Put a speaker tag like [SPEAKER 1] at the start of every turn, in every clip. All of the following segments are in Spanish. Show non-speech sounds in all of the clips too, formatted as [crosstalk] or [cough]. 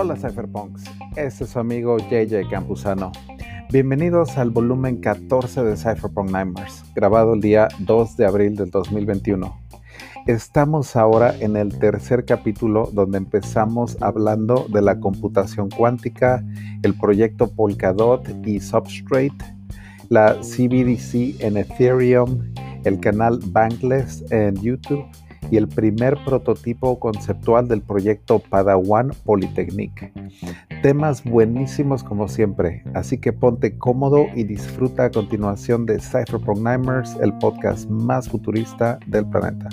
[SPEAKER 1] Hola Cypherpunks, este es su amigo JJ Campuzano. Bienvenidos al volumen 14 de Cypherpunk Nightmares, grabado el día 2 de abril del 2021. Estamos ahora en el tercer capítulo donde empezamos hablando de la computación cuántica, el proyecto Polkadot y Substrate, la CBDC en Ethereum, el canal Bankless en YouTube y el primer prototipo conceptual del proyecto Padawan Polytechnic. Temas buenísimos como siempre, así que ponte cómodo y disfruta a continuación de Cypherpunk Nightmares, el podcast más futurista del planeta.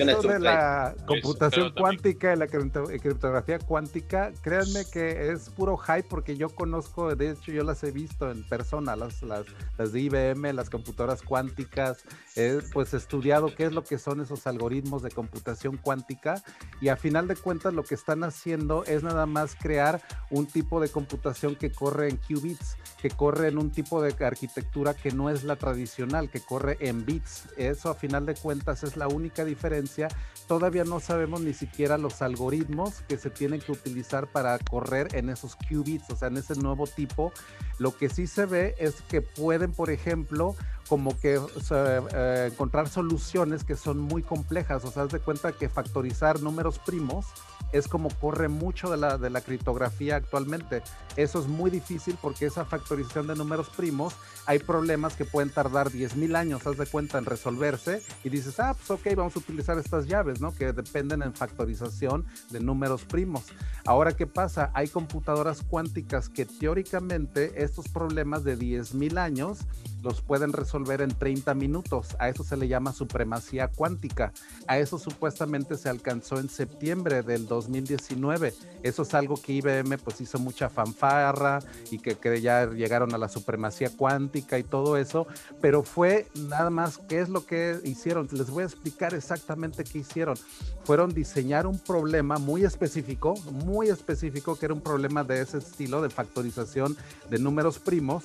[SPEAKER 1] Esto de la computación cuántica y la criptografía cuántica, créanme que es puro hype porque yo conozco, de hecho yo las he visto en persona, las, las, las de IBM, las computadoras cuánticas, he pues estudiado qué es lo que son esos algoritmos de computación cuántica y a final de cuentas lo que están haciendo es nada más crear un tipo de computación que corre en qubits, que corre en un tipo de arquitectura que no es la tradicional, que corre en bits. Eso a final de cuentas es la única diferencia todavía no sabemos ni siquiera los algoritmos que se tienen que utilizar para correr en esos qubits, o sea, en ese nuevo tipo. Lo que sí se ve es que pueden, por ejemplo, como que eh, encontrar soluciones que son muy complejas, o sea, haz de cuenta que factorizar números primos es como corre mucho de la, de la criptografía actualmente. Eso es muy difícil porque esa factorización de números primos, hay problemas que pueden tardar 10.000 años, haz de cuenta, en resolverse y dices, ah, pues ok, vamos a utilizar estas llaves, ¿no? Que dependen en factorización de números primos. Ahora, ¿qué pasa? Hay computadoras cuánticas que teóricamente estos problemas de 10.000 años los pueden resolver en 30 minutos. A eso se le llama supremacía cuántica. A eso supuestamente se alcanzó en septiembre del 2019. Eso es algo que IBM pues hizo mucha fanfarra y que, que ya llegaron a la supremacía cuántica y todo eso, pero fue nada más qué es lo que hicieron. Les voy a explicar exactamente qué hicieron. Fueron diseñar un problema muy específico, muy específico, que era un problema de ese estilo de factorización de números primos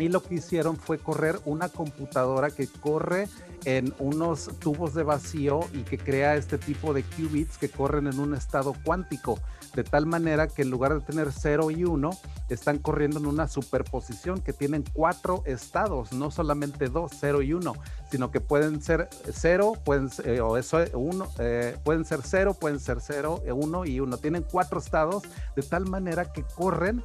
[SPEAKER 1] y lo que hicieron fue correr una computadora que corre en unos tubos de vacío y que crea este tipo de qubits que corren en un estado cuántico, de tal manera que en lugar de tener 0 y 1, están corriendo en una superposición que tienen cuatro estados, no solamente dos, 0 y 1, sino que pueden ser 0, pueden, eh, o eso, uno, eh, pueden ser 0, pueden ser 0, 1 y 1. Tienen cuatro estados de tal manera que corren,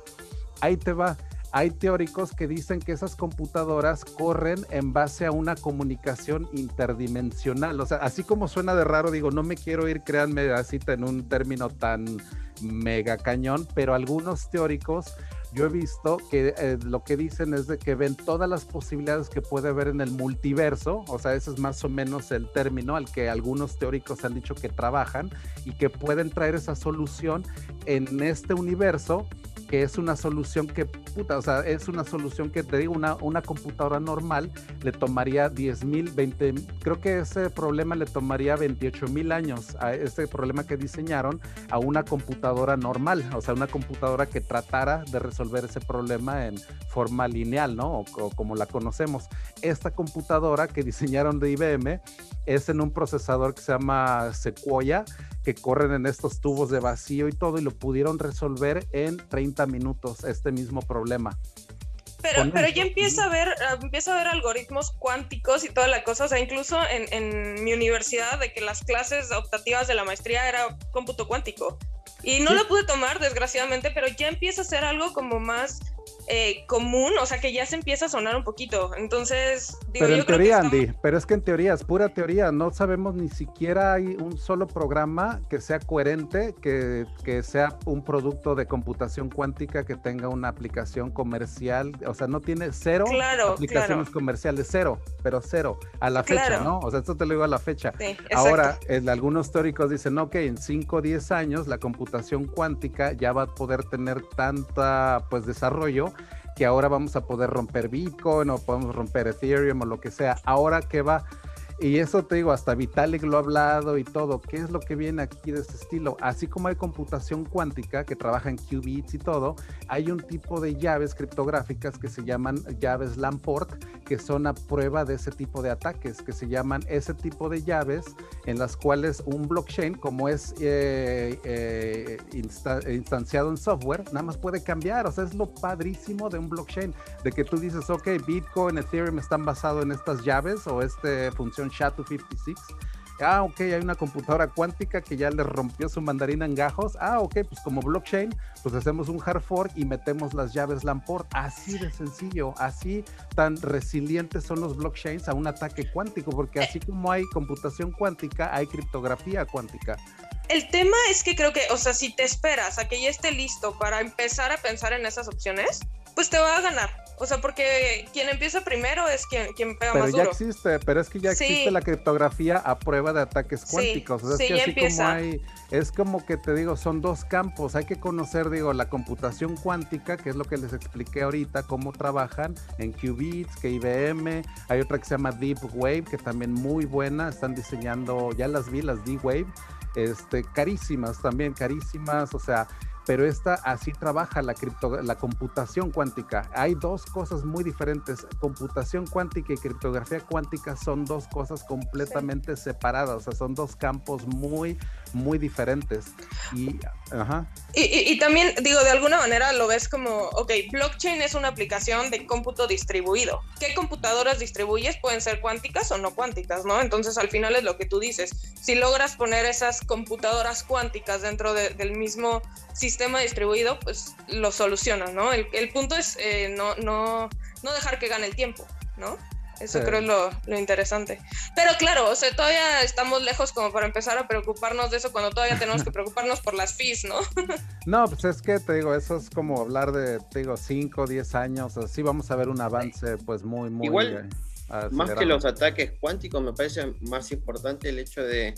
[SPEAKER 1] ahí te va, hay teóricos que dicen que esas computadoras corren en base a una comunicación interdimensional. O sea, así como suena de raro, digo, no me quiero ir, créanme, así en un término tan mega cañón, pero algunos teóricos yo he visto que eh, lo que dicen es de que ven todas las posibilidades que puede haber en el multiverso, o sea, ese es más o menos el término al que algunos teóricos han dicho que trabajan y que pueden traer esa solución en este universo que es una solución que, puta, o sea, es una solución que te digo, una, una computadora normal le tomaría 10 mil, 20, creo que ese problema le tomaría 28 mil años a ese problema que diseñaron a una computadora normal, o sea, una computadora que tratara de resolver ese problema en forma lineal, ¿no? O, o como la conocemos. Esta computadora que diseñaron de IBM es en un procesador que se llama Sequoia, que corren en estos tubos de vacío y todo, y lo pudieron resolver en 30 minutos, este mismo problema.
[SPEAKER 2] Pero, pero ya empieza a ver, empieza a ver algoritmos cuánticos y toda la cosa, o sea, incluso en, en mi universidad, de que las clases optativas de la maestría era cómputo cuántico. Y no lo pude tomar, desgraciadamente, pero ya empieza a ser algo como más eh, común, o sea que ya se empieza a sonar un poquito. Entonces,
[SPEAKER 1] digo, pero en teoría, Andy, pero es que en teoría es pura teoría. No sabemos ni siquiera hay un solo programa que sea coherente, que, que sea un producto de computación cuántica que tenga una aplicación comercial. O sea, no tiene cero aplicaciones comerciales, cero, pero cero a la fecha, ¿no? O sea, esto te lo digo a la fecha. Ahora, algunos teóricos dicen, ok, en 5 o 10 años la computación cuántica ya va a poder tener tanta, pues, desarrollo que ahora vamos a poder romper Bitcoin o podemos romper Ethereum o lo que sea. Ahora que va, y eso te digo, hasta Vitalik lo ha hablado y todo. ¿Qué es lo que viene aquí de este estilo? Así como hay computación cuántica que trabaja en qubits y todo, hay un tipo de llaves criptográficas que se llaman llaves Lamport, que son a prueba de ese tipo de ataques, que se llaman ese tipo de llaves en las cuales un blockchain, como es eh, eh, instanciado en software, nada más puede cambiar. O sea, es lo padrísimo de un blockchain, de que tú dices, ok, Bitcoin, Ethereum están basados en estas llaves o esta función SHA-256 Ah, ok, hay una computadora cuántica que ya le rompió su mandarina en gajos. Ah, ok, pues como blockchain, pues hacemos un hard fork y metemos las llaves Lamport. Así de sencillo, así tan resilientes son los blockchains a un ataque cuántico, porque así como hay computación cuántica, hay criptografía cuántica.
[SPEAKER 2] El tema es que creo que, o sea, si te esperas a que ya esté listo para empezar a pensar en esas opciones, pues te va a ganar. O sea, porque quien empieza primero es quien, quien pega
[SPEAKER 1] pero
[SPEAKER 2] más duro.
[SPEAKER 1] Pero ya existe, pero es que ya existe la criptografía a prueba de ataques cuánticos. o sea, es que así como hay, es como que te digo, son dos campos. Hay que conocer, digo, la computación cuántica, que es lo que les expliqué ahorita, cómo trabajan en qubits, que IBM. Hay otra que se llama Deep Wave, que también muy buena. Están diseñando, ya las vi, las Deep Wave. Este, carísimas también, carísimas. O sea, pero esta así trabaja la, cripto, la computación cuántica. Hay dos cosas muy diferentes. Computación cuántica y criptografía cuántica son dos cosas completamente separadas, o sea, son dos campos muy, muy diferentes. Y, ajá.
[SPEAKER 2] Y, también, digo, de alguna manera lo ves como, ok, blockchain es una aplicación de cómputo distribuido. ¿Qué computadoras distribuyes? Pueden ser cuánticas o no cuánticas, ¿no? Entonces, al final es lo que tú dices. Si logras poner esas computadoras cuánticas dentro del mismo sistema distribuido, pues lo solucionas, ¿no? El, punto es eh, no, no, no dejar que gane el tiempo, ¿no? Eso creo es lo, lo, interesante. Pero claro, o sea, todavía estamos lejos como para empezar a preocuparnos de eso cuando todavía tenemos que preocuparnos por las fees, ¿no? [laughs]
[SPEAKER 1] no, pues es que te digo, eso es como hablar de, te digo, 5, 10 años, así vamos a ver un avance pues muy, muy...
[SPEAKER 3] Igual, más que los ataques cuánticos, me parece más importante el hecho de,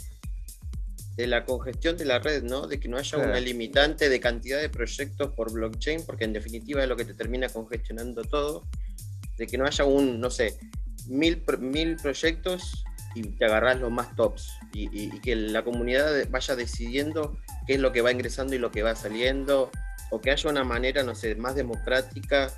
[SPEAKER 3] de la congestión de la red, ¿no? De que no haya una limitante de cantidad de proyectos por blockchain, porque en definitiva es lo que te termina congestionando todo. De que no haya un, no sé, mil, mil proyectos y te agarras los más tops. Y, que la comunidad vaya decidiendo qué es lo que va ingresando y lo que va saliendo. O que haya una manera, no sé, más democrática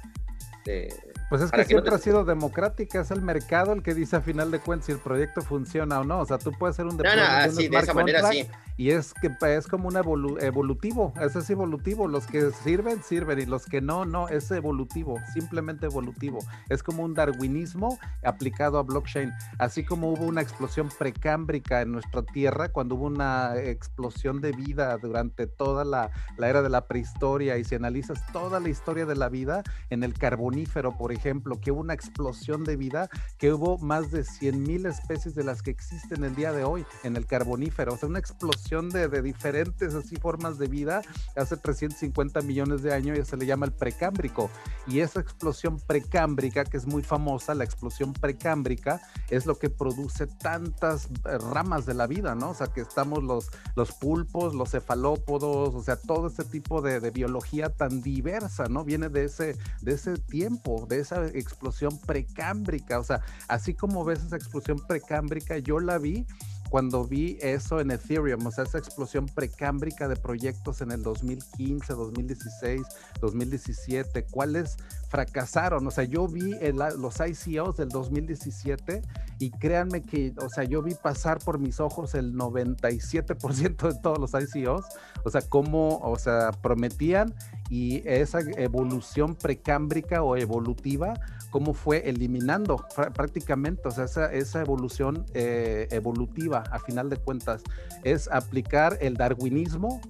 [SPEAKER 3] de,
[SPEAKER 1] pues es que, siempre ha sido democrática, es el mercado el que dice a final de cuentas si el proyecto funciona o no. O sea, tú puedes ser un
[SPEAKER 3] de esa manera sí
[SPEAKER 1] y es que es como un evolutivo, eso es evolutivo, los que sirven, sirven y los que no, no, es evolutivo, simplemente evolutivo. Es como un darwinismo aplicado a blockchain, así como hubo una explosión precámbrica en nuestra Tierra, cuando hubo una explosión de vida durante toda la, la era de la prehistoria y si analizas toda la historia de la vida en el carbonífero, por ejemplo, que hubo una explosión de vida, que hubo más de 100.000 especies de las que existen el día de hoy en el carbonífero, o sea, una explosión de, diferentes así formas de vida hace 350 millones de años y se le llama el precámbrico. Y esa explosión precámbrica, que es muy famosa, la explosión precámbrica, es lo que produce tantas eh, ramas de la vida, ¿no? O sea, que estamos los, los pulpos, los cefalópodos, o sea, todo ese tipo de, de biología tan diversa, ¿no? Viene de ese, de ese tiempo, de esa explosión precámbrica. O sea, así como ves esa explosión precámbrica, yo la vi cuando vi eso en Ethereum, o sea, esa explosión precámbrica de proyectos en el 2015, 2016, 2017, cuáles fracasaron. O sea, yo vi los ICOs del 2017 y créanme que, o sea, yo vi pasar por mis ojos el 97% de todos los ICOs, o sea, cómo, o sea, prometían y esa evolución precámbrica o evolutiva, cómo fue eliminando prácticamente, o sea, esa, esa evolución eh, evolutiva, a final de cuentas, es aplicar el darwinismo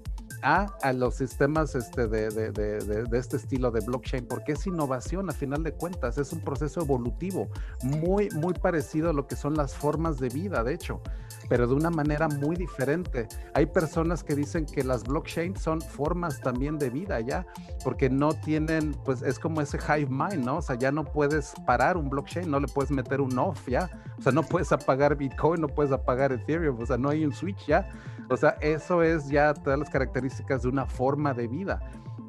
[SPEAKER 1] a, los sistemas este, de, de, de, este estilo de blockchain, porque es innovación a final de cuentas, es un proceso evolutivo, muy, muy parecido a lo que son las formas de vida, de hecho, pero de una manera muy diferente. Hay personas que dicen que las blockchains son formas también de vida ya, porque no tienen, pues es como ese hive mind, ¿no? O sea, ya no puedes parar un blockchain, no le puedes meter un off ya, o sea, no puedes apagar Bitcoin, no puedes apagar Ethereum, o sea, no hay un switch ya. O sea, eso es ya todas las características de una forma de vida.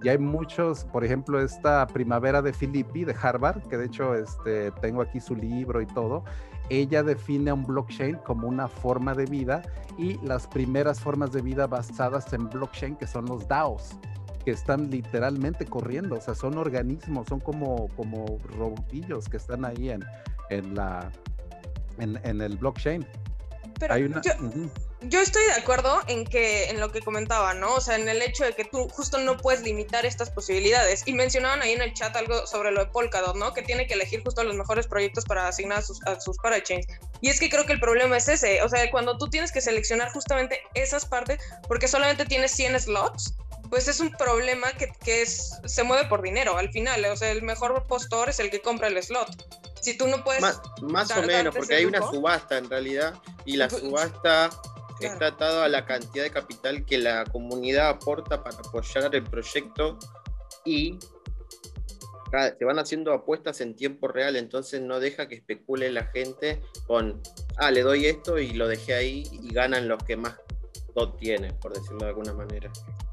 [SPEAKER 1] Y hay muchos, por ejemplo, esta primavera de Filippi de Harvard, que de hecho este, tengo aquí su libro y todo, ella define a un blockchain como una forma de vida y las primeras formas de vida basadas en blockchain, que son los DAOs que están literalmente corriendo, o sea, son organismos, son como, como robotillos que están ahí en, en la en, el blockchain.
[SPEAKER 2] Pero Hay una, yo estoy de acuerdo en que en lo que comentaba, ¿no? O sea, en el hecho de que tú justo no puedes limitar estas posibilidades. Y mencionaban ahí en el chat algo sobre lo de Polkadot, ¿no? Que tiene que elegir justo los mejores proyectos para asignar a sus, a sus parachains. Y es que creo que el problema es ese, o sea, cuando tú tienes que seleccionar justamente esas partes, porque solamente tienes 100 slots, pues es un problema que, que es, se mueve por dinero al final. O sea, el mejor postor es el que compra el slot. Si tú no puedes...
[SPEAKER 3] Más, más o menos, porque hay una subasta en realidad, y la pues, subasta está atado a la cantidad de capital que la comunidad aporta para apoyar el proyecto y te van haciendo apuestas en tiempo real, entonces no deja que especule la gente con, ah, le doy esto y lo dejé ahí y ganan los que más tiene, por decirlo de alguna manera.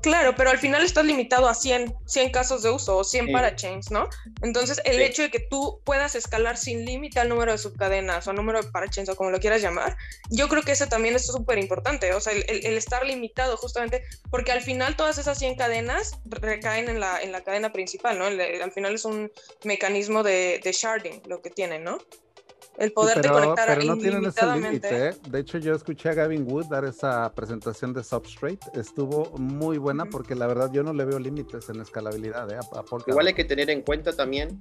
[SPEAKER 2] Claro, pero al final estás limitado a 100, 100 casos de uso o 100 parachains, ¿no? Entonces, el hecho de que tú puedas escalar sin límite al número de subcadenas o número de parachains o como lo quieras llamar, yo creo que eso también es súper importante, o sea, el, estar limitado justamente, porque al final todas esas 100 cadenas recaen en la, en la cadena principal, ¿no? al final es un mecanismo de, de sharding lo que tienen, ¿no? El poder de conectar pero no tienen ese límite.
[SPEAKER 1] ¿eh? De hecho, yo escuché a Gavin Wood dar esa presentación de Substrate. Estuvo muy buena porque la verdad yo no le veo límites en escalabilidad ¿eh?
[SPEAKER 3] Igual hay que tener en cuenta también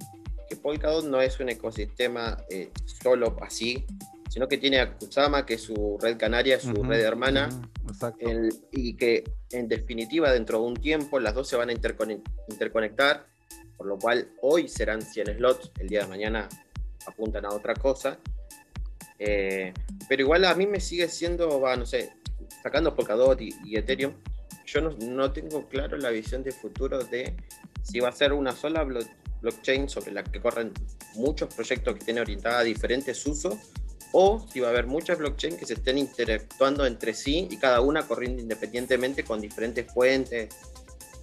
[SPEAKER 3] que Polkadot no es un ecosistema eh, solo así, sino que tiene a Kusama, que es su red canaria, su red hermana, y que en definitiva dentro de un tiempo las dos se van a interconectar, por lo cual hoy serán 100 slots, el día de mañana apuntan a otra cosa. Eh, pero igual a mí me sigue siendo, va, no sé, sacando Polkadot y, y Ethereum, yo no, no, tengo claro la visión de futuro de si va a ser una sola blockchain sobre la que corren muchos proyectos que tienen orientada a diferentes usos o si va a haber muchas blockchains que se estén interactuando entre sí y cada una corriendo independientemente con diferentes fuentes.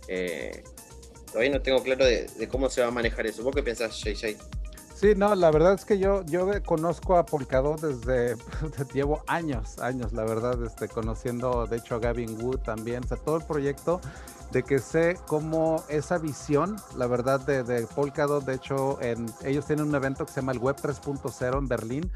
[SPEAKER 3] Eh, todavía no tengo claro de, de, cómo se va a manejar eso. ¿Vos qué pensás, JJ?
[SPEAKER 1] Sí, no, la verdad es que yo, yo conozco a Polkadot [laughs] desde, llevo años, años, la verdad, este, conociendo de hecho a Gavin Wood también, o sea, todo el proyecto de que sé cómo esa visión, la verdad, de, de Polkadot, de hecho, en, ellos tienen un evento que se llama el Web 3.0 en Berlín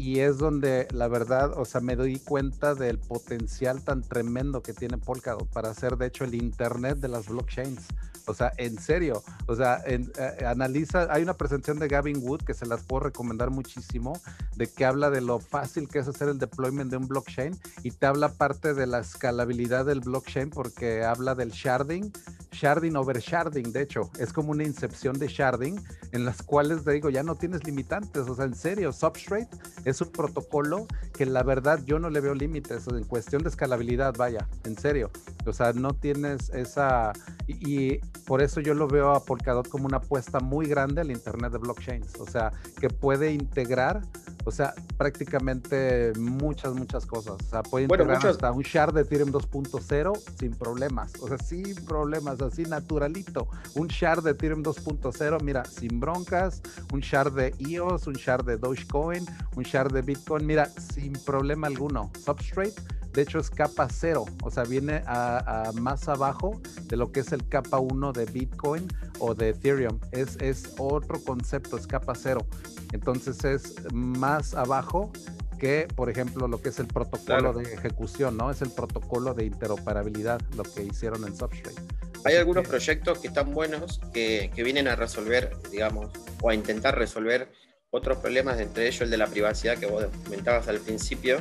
[SPEAKER 1] y es donde la verdad, o sea, me doy cuenta del potencial tan tremendo que tiene Polkadot para hacer, de hecho, el Internet de las blockchains. O sea, en serio. O sea, eh, analiza, hay una presentación de Gavin Wood que se las puedo recomendar muchísimo, de que habla de lo fácil que es hacer el deployment de un blockchain y te habla parte de la escalabilidad del blockchain porque habla del sharding, sharding over sharding, de hecho, es como una incepción de sharding en las cuales, te digo, ya no tienes limitantes. O sea, en serio, Substrate es un protocolo que la verdad yo no le veo límites en cuestión de escalabilidad, vaya, en serio. O sea, no tienes esa... y por eso yo lo veo a Polkadot como una apuesta muy grande al Internet de blockchains, o sea, que puede integrar, o sea, prácticamente muchas, muchas cosas. O sea, puede integrar hasta un shard de Ethereum 2.0 sin problemas, o sea, sin problemas, así naturalito. Un shard de Ethereum 2.0, mira, sin broncas, un shard de EOS, un shard de Dogecoin, un shard de Bitcoin, mira, sin problema alguno. Substrate de hecho es capa cero, o sea, viene a, más abajo de lo que es el capa 1 de Bitcoin o de Ethereum. Es, es otro concepto, es capa cero. Entonces es más abajo que, por ejemplo, lo que es el protocolo de ejecución, ¿no? Es el protocolo de interoperabilidad, lo que hicieron en Substrate.
[SPEAKER 3] Hay algunos proyectos que están buenos, que, que, vienen a resolver, digamos, o a intentar resolver otros problemas, entre ellos el de la privacidad que vos comentabas al principio,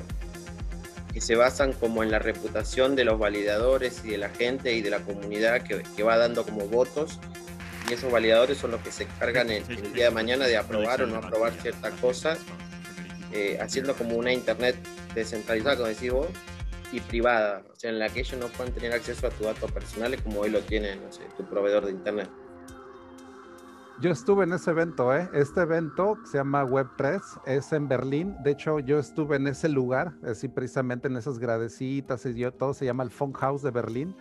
[SPEAKER 3] que se basan como en la reputación de los validadores y de la gente y de la comunidad que, que va dando como votos. Y esos validadores son los que se encargan el, el día de mañana de aprobar o no aprobar ciertas cosas, eh, haciendo como una internet descentralizada, como decís vos, y privada, o sea, en la que ellos no pueden tener acceso a tus datos personales como hoy lo tiene, no sé, tu proveedor de internet.
[SPEAKER 1] Yo estuve en ese evento, ¿eh? Este evento se llama Web3, es en Berlín. De hecho, yo estuve en ese lugar, así precisamente en esas gradecitas todo se llama el House de Berlín.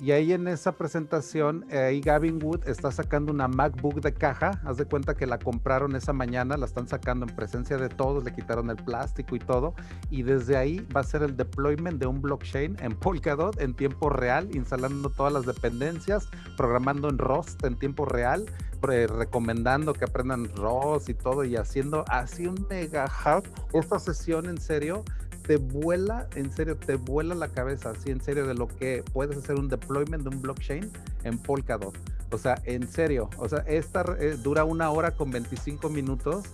[SPEAKER 1] Y ahí en esa presentación, ahí Gavin Wood está sacando una MacBook de caja. Haz de cuenta que la compraron esa mañana, la están sacando en presencia de todos, le quitaron el plástico y todo. Y desde ahí va a ser el deployment de un blockchain en Polkadot en tiempo real, instalando todas las dependencias, programando en Rust en tiempo real, recomendando que aprendan Rust y todo, y haciendo así un mega hack. Esta sesión, en serio, te vuela, en serio, te vuela la cabeza, así en serio, de lo que puedes hacer un deployment de un blockchain en Polkadot. O sea, en serio, o sea, esta eh, dura una hora con 25 minutos.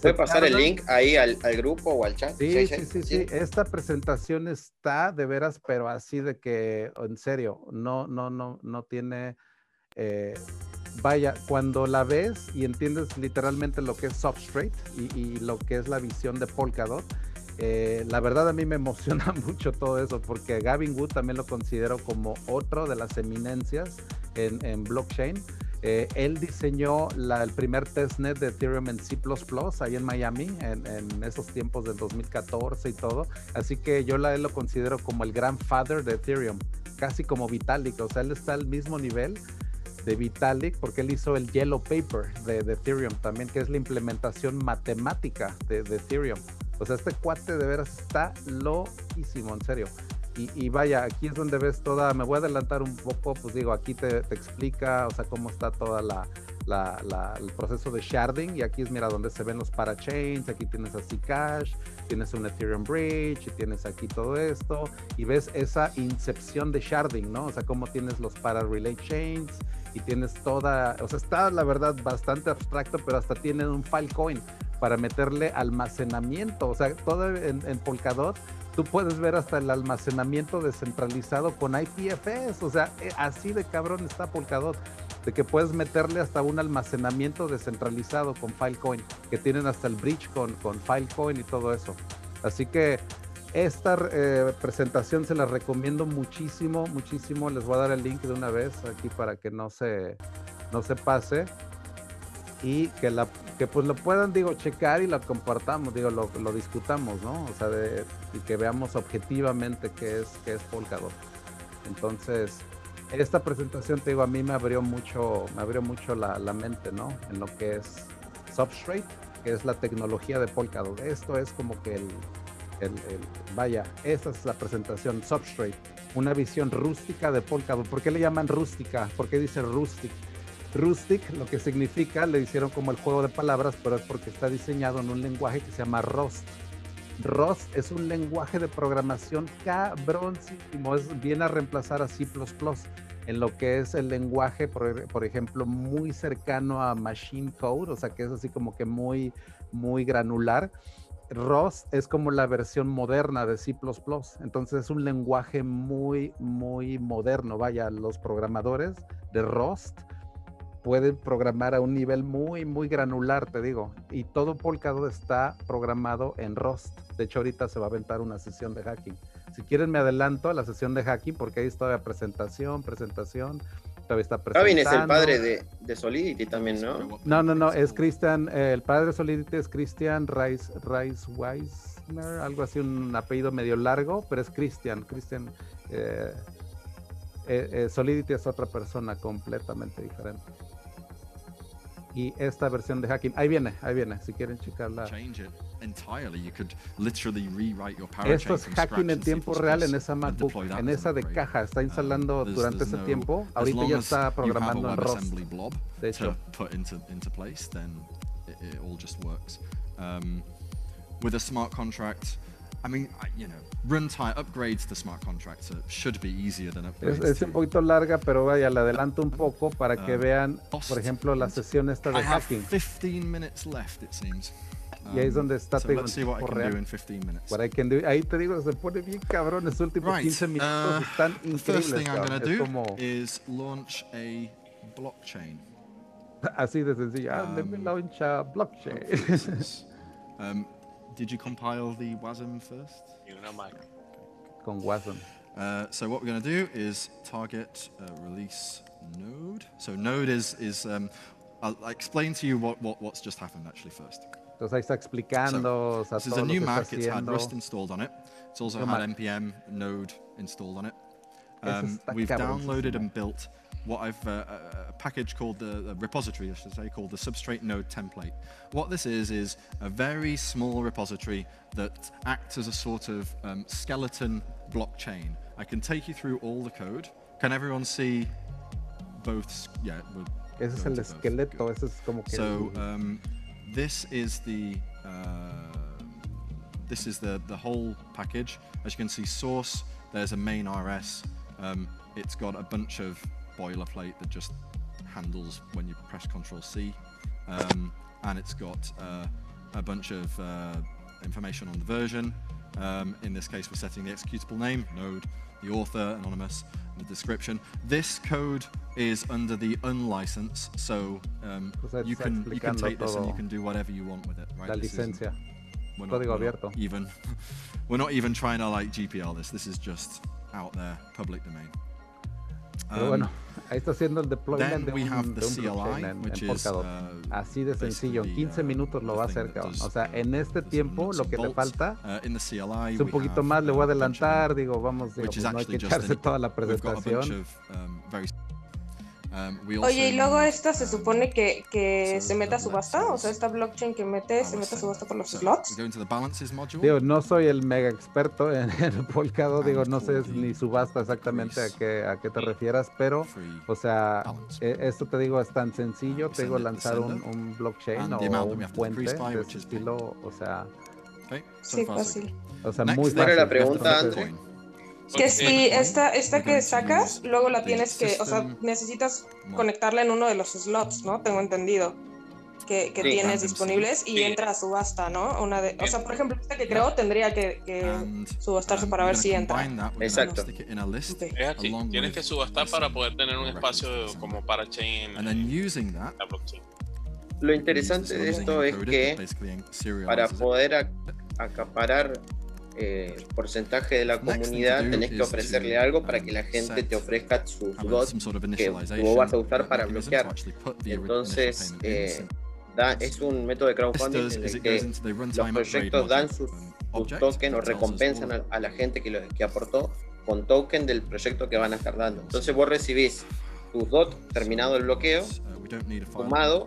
[SPEAKER 3] ¿Puede pasar el link ahí al, grupo o al chat?
[SPEAKER 1] Sí sí, sí sí, Esta presentación está de veras, pero así de que, en serio, no, no, no, no tiene. Eh, vaya, cuando la ves y entiendes literalmente lo que es Substrate y, y lo que es la visión de Polkadot, eh, la verdad a mí me emociona [laughs] mucho todo eso porque Gavin Wood también lo considero como otro de las eminencias en, blockchain. Eh, él diseñó el primer testnet de Ethereum en C++ ahí en Miami en, esos tiempos del 2014 y todo. Así que yo lo considero como el grandfather de Ethereum, casi como Vitalik. O sea, él está al mismo nivel de Vitalik porque él hizo el Yellow Paper de, Ethereum también, que es la implementación matemática de Ethereum. O sea, este cuate de veras está loquísimo, en serio. Y, vaya, aquí es donde ves toda, me voy a adelantar un poco, pues digo, aquí te, explica, o sea, cómo está toda la, el proceso de sharding y aquí es, mira, donde se ven los parachains, aquí tienes así cash, tienes un Ethereum Bridge y tienes aquí todo esto y ves esa incepción de sharding, ¿no? O sea, cómo tienes los para relay chains y tienes toda, o sea, está la verdad bastante abstracto, pero hasta tienen un Filecoin para meterle almacenamiento. O sea, todo en, Polkadot, tú puedes ver hasta el almacenamiento descentralizado con IPFS. O sea, eh, así de cabrón está Polkadot. De que puedes meterle hasta un almacenamiento descentralizado con Filecoin, que tienen hasta el bridge con, con Filecoin y todo eso. Así que esta eh, presentación se la recomiendo muchísimo, muchísimo. Les voy a dar el link de una vez aquí para que no se, no se pase. Y que la que pues lo puedan digo checar y lo compartamos digo lo, lo discutamos no o sea de, y que veamos objetivamente qué es qué es Polkadot. Entonces esta presentación te digo a mí me abrió mucho me abrió mucho la, la mente no en lo que es substrate que es la tecnología de Polkadot. Esto es como que el, vaya esta es la presentación substrate una visión rústica de Polkadot ¿por qué le llaman rústica? ¿por qué dice rustic? Rustic, lo que significa, le hicieron como el juego de palabras, pero es porque está diseñado en un lenguaje que se llama Rust. Rust es un lenguaje de programación cabroncísimo, es, viene a reemplazar a C++ en lo que es el lenguaje, por, ejemplo, muy cercano a Machine Code, o sea que es así como que muy, muy granular. Rust es como la versión moderna de C++, entonces es un lenguaje muy, muy moderno. Vaya, los programadores de Rust pueden programar a un nivel muy, muy granular, te digo. Y todo Polkadot está programado en Rust. De hecho, ahorita se va a aventar una sesión de hacking. Si quieren, me adelanto a la sesión de hacking porque ahí está la presentación, presentación. Todavía está presentando.
[SPEAKER 3] es el padre de, Solidity también, ¿no?
[SPEAKER 1] No, no, no, es Christian, eh, el padre de Solidity es Christian Rice, Rice Weisner, algo así, un apellido medio largo, pero es Christian, Christian. Eh, eh, Solidity es otra persona completamente diferente y esta versión de hacking. Ahí viene, ahí viene, si quieren checarla. Esto es hacking en tiempo real en esa MacBook, en esa de caja. Está instalando um, durante ese tiempo. Ahorita ya está programando en ROS. De hecho. Um,
[SPEAKER 4] with a smart contract, I mean, you know, runtime upgrades to smart contracts should be easier than upgrades.
[SPEAKER 1] Es, es un poquito larga, pero vaya, le adelanto un poco para que um, vean, por ejemplo, la sesión esta de I hacking.
[SPEAKER 4] Have 15 minutes left, it seems.
[SPEAKER 1] Y ahí es donde está
[SPEAKER 4] um, so let's see what I can real. do in 15 minutes.
[SPEAKER 1] What I can do, ahí te digo, se pone bien cabrón, estos últimos right. 15 minutos uh, están increíbles. The
[SPEAKER 4] first thing I'm going to do como... is launch a blockchain. [laughs]
[SPEAKER 1] Así de sencillo, ah, um, let me launch a blockchain. [laughs]
[SPEAKER 4] um, did you compile the WASM first? You know, Mike.
[SPEAKER 1] Con WASM.
[SPEAKER 4] Uh, so what we're going to do is target uh, release node. So node is, is um, I'll, explain to you what, what, what's just happened actually first.
[SPEAKER 1] Entonces ahí está explicando.
[SPEAKER 4] So, this is a new Mac. It's had Rust installed on it. It's also had npm node installed on it. Um, we've downloaded and built what I've uh, a package called the, the, repository, I should say, called the Substrate Node template. What this is is a very small repository that acts as a sort of um, skeleton blockchain. I can take you through all the code. Can everyone see both? Yeah.
[SPEAKER 1] Ese es el esqueleto. Ese es como que
[SPEAKER 4] so um, this is the uh, this is the the whole package. As you can see, source. There's a main RS. Um, it's got a bunch of boilerplate that just handles when you press Control C, um, and it's got uh, a bunch of uh, information on the version. Um, in this case, we're setting the executable name, node, the author, anonymous, the description. This code is under the unlicense, so um, you can you can take this and you can do whatever you want with it. Right?
[SPEAKER 1] La licencia.
[SPEAKER 4] We're not, we're even [laughs] we're not even trying to like GPL this. This is just out there, public domain.
[SPEAKER 1] Bueno, ahí está haciendo el deployment de un, de un blockchain en, en Polkadot. Uh, Así de sencillo, en 15 uh, minutos lo va a hacer, cabrón. O sea, en este tiempo lo que le falta uh, es un poquito más, le voy a adelantar, digo, vamos, digo, pues no hay que echarse toda la presentación.
[SPEAKER 2] Um, Oye, y luego esta se supone que, que se meta a subasta, o sea, esta blockchain que mete se mete a subasta por los slots.
[SPEAKER 1] Digo, no soy el mega experto en [laughs] el Polkadot, digo, no sé ni subasta exactamente a qué, a qué te refieras, pero, o sea, e, esto te digo es tan sencillo, te digo lanzar un, un blockchain o un puente de ese estilo, o sea,
[SPEAKER 2] sí, fácil.
[SPEAKER 1] O sea, muy fácil.
[SPEAKER 3] la pregunta, André?
[SPEAKER 2] Que si esta, esta que sacas, luego la tienes que, o sea, necesitas conectarla en uno de los slots, ¿no? Tengo entendido. Que, que tienes disponibles y entra a subasta, ¿no? Una de, o sea, por ejemplo, esta que creo tendría que, que subastarse para ver si entra.
[SPEAKER 3] Exacto.
[SPEAKER 5] tienes que subastar para poder tener un espacio como para chain en la blockchain.
[SPEAKER 3] Lo interesante de esto es que para poder acaparar eh, porcentaje de la comunidad, tenés que ofrecerle algo para que la gente te ofrezca sus bots que vos vas a usar para bloquear. Entonces, eh, da, es un método de crowdfunding en el que los proyectos dan sus, tokens o recompensan a, la gente que, lo, que aportó con token del proyecto que van a estar dando. Entonces vos recibís tus DOT terminado el bloqueo, uh, sumado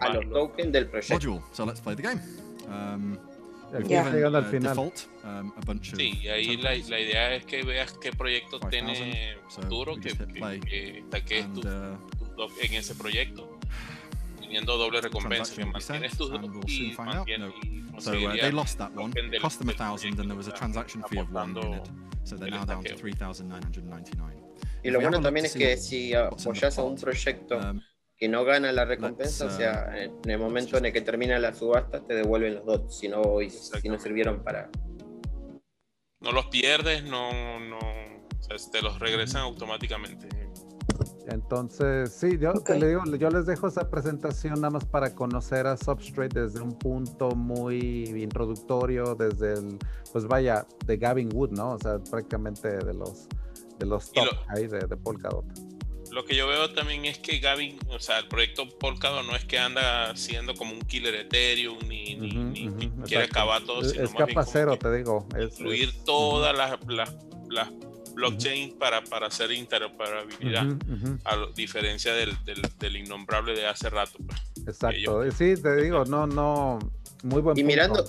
[SPEAKER 3] a los tokens del proyecto.
[SPEAKER 1] Ya. llegando al final.
[SPEAKER 5] Um, sí, ahí la, la, idea es que veas qué proyecto tiene futuro, que, que, que tu, uh, en ese proyecto, teniendo doble recompensa, que mantienes tus y mantienes
[SPEAKER 4] So uh, they lost that one, cost them a thousand, and there was a transaction fee of one in So they're now down to 3,999.
[SPEAKER 3] Y lo bueno también es que si apoyas a un proyecto um, que no gana la recompensa, o sea, en el momento en el que termina la subasta te devuelven los dos, si no, si no sirvieron para...
[SPEAKER 5] No los pierdes, no, no, o sea, te los regresan automáticamente.
[SPEAKER 1] Entonces, sí, yo te le digo, yo les dejo esa presentación nada más para conocer a Substrate desde un punto muy introductorio, desde el, pues vaya, de Gavin Wood, ¿no? O sea, prácticamente de los, de los top ahí de, de Polkadot
[SPEAKER 5] lo que yo veo también es que Gavin, o sea, el proyecto Polkadot no es que anda siendo como un killer Ethereum ni, ni, quiere acabar todo,
[SPEAKER 1] sino es capa cero, te digo.
[SPEAKER 5] incluir todas las, las, blockchains para, para hacer interoperabilidad, a diferencia del, del, innombrable de hace rato.
[SPEAKER 1] Pues, Exacto, sí, te digo, no, no, muy buen
[SPEAKER 3] y mirando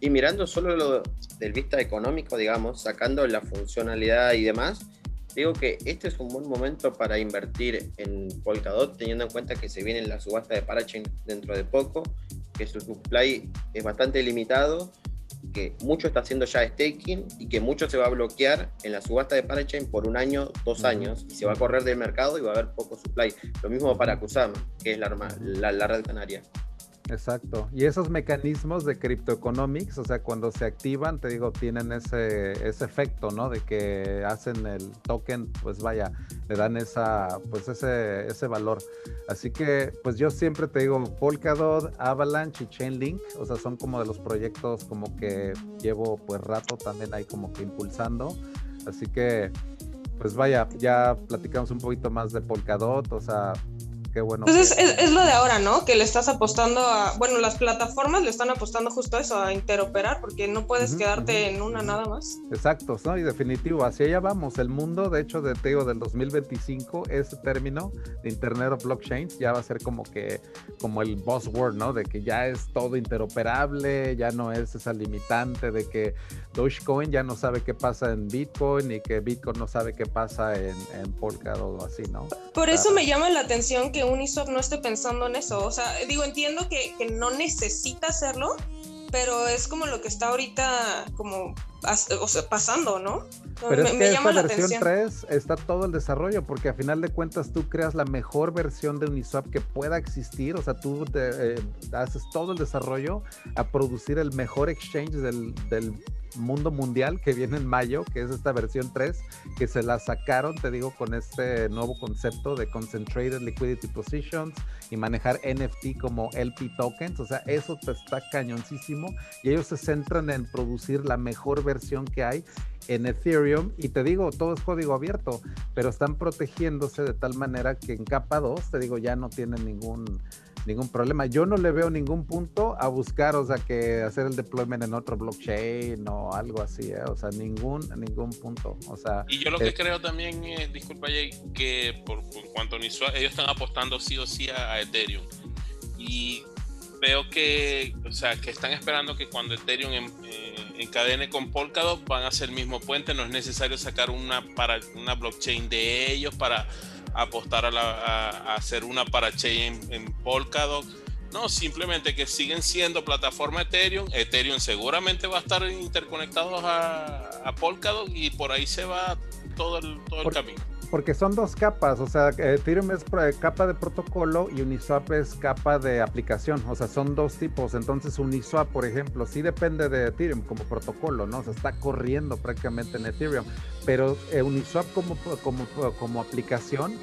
[SPEAKER 3] Y mirando solo lo del vista económico, digamos, sacando la funcionalidad y demás, digo que este es un buen momento para invertir en Polkadot, teniendo en cuenta que se viene la subasta de Parachain dentro de poco, que su supply es bastante limitado, que mucho está haciendo ya staking y que mucho se va a bloquear en la subasta de Parachain por un año, dos años, y se va a correr del mercado y va a haber poco supply. Lo mismo para Kusama, que es la, la, la red canaria.
[SPEAKER 1] Exacto. Y esos mecanismos de criptoeconomics, o sea, cuando se activan, te digo, tienen ese, ese efecto, ¿no? De que hacen el token, pues vaya, le dan esa, pues ese, ese valor. Así que, pues yo siempre te digo, Polkadot, Avalanche y Chainlink, o sea, son como de los proyectos como que llevo pues rato también ahí como que impulsando. Así que, pues vaya, ya platicamos un poquito más de Polkadot, o sea, qué bueno.
[SPEAKER 2] Pues es, lo de ahora, ¿no? Que le estás apostando a, bueno, las plataformas le están apostando justo a eso, a interoperar, porque no puedes quedarte en una nada más.
[SPEAKER 1] Exacto, ¿no? Y definitivo, hacia allá vamos. El mundo, de hecho, de Teo del 2025, ese término de Internet of Blockchains ya va a ser como que, como el buzzword, ¿no? De que ya es todo interoperable, ya no es esa limitante de que Dogecoin ya no sabe qué pasa en Bitcoin y que Bitcoin no sabe qué pasa en, en Polkadot o así, ¿no?
[SPEAKER 2] Por eso me llama la atención que Uniswap no esté pensando en eso. O sea, digo, entiendo que, que no necesita hacerlo, pero es como lo que está ahorita como o sea, pasando, ¿no?
[SPEAKER 1] Pero me, es que esta versión 3 está todo el desarrollo, porque a final de cuentas tú creas la mejor versión de Uniswap que pueda existir, o sea, tú eh, haces todo el desarrollo a producir el mejor exchange del, del mundo mundial que viene en mayo, que es esta versión 3, que se la sacaron, te digo, con este nuevo concepto de Concentrated Liquidity Positions y manejar NFT como LP tokens, o sea, eso te está cañoncísimo y ellos se centran en producir la mejor versión que hay en Ethereum y te digo, todo es código abierto, pero están protegiéndose de tal manera que en capa 2, te digo, ya no tienen ningún ningún problema. Yo no le veo ningún punto a buscar, o sea, que hacer el deployment en otro blockchain o algo así, ¿eh? o sea, ningún, ningún punto. O sea,
[SPEAKER 5] y yo lo que creo también es, disculpa Jay, que por, cuanto a ellos están apostando sí o sí a, Ethereum. Y veo que, o sea, que están esperando que cuando Ethereum eh, encadene con Polkadot van a ser el mismo puente, no es necesario sacar una para una blockchain de ellos para apostar a, hacer una para Chain en, Polkadot. No, simplemente que siguen siendo plataforma Ethereum. Ethereum seguramente va a estar interconectados a, Polkadot y por ahí se va todo el, todo el camino.
[SPEAKER 1] Porque son dos capas, o sea, Ethereum es capa de protocolo y Uniswap es capa de aplicación, o sea, son dos tipos. Entonces, Uniswap, por ejemplo, sí depende de Ethereum como protocolo, ¿no? O sea, está corriendo prácticamente en Ethereum, pero eh, Uniswap como, como, como aplicación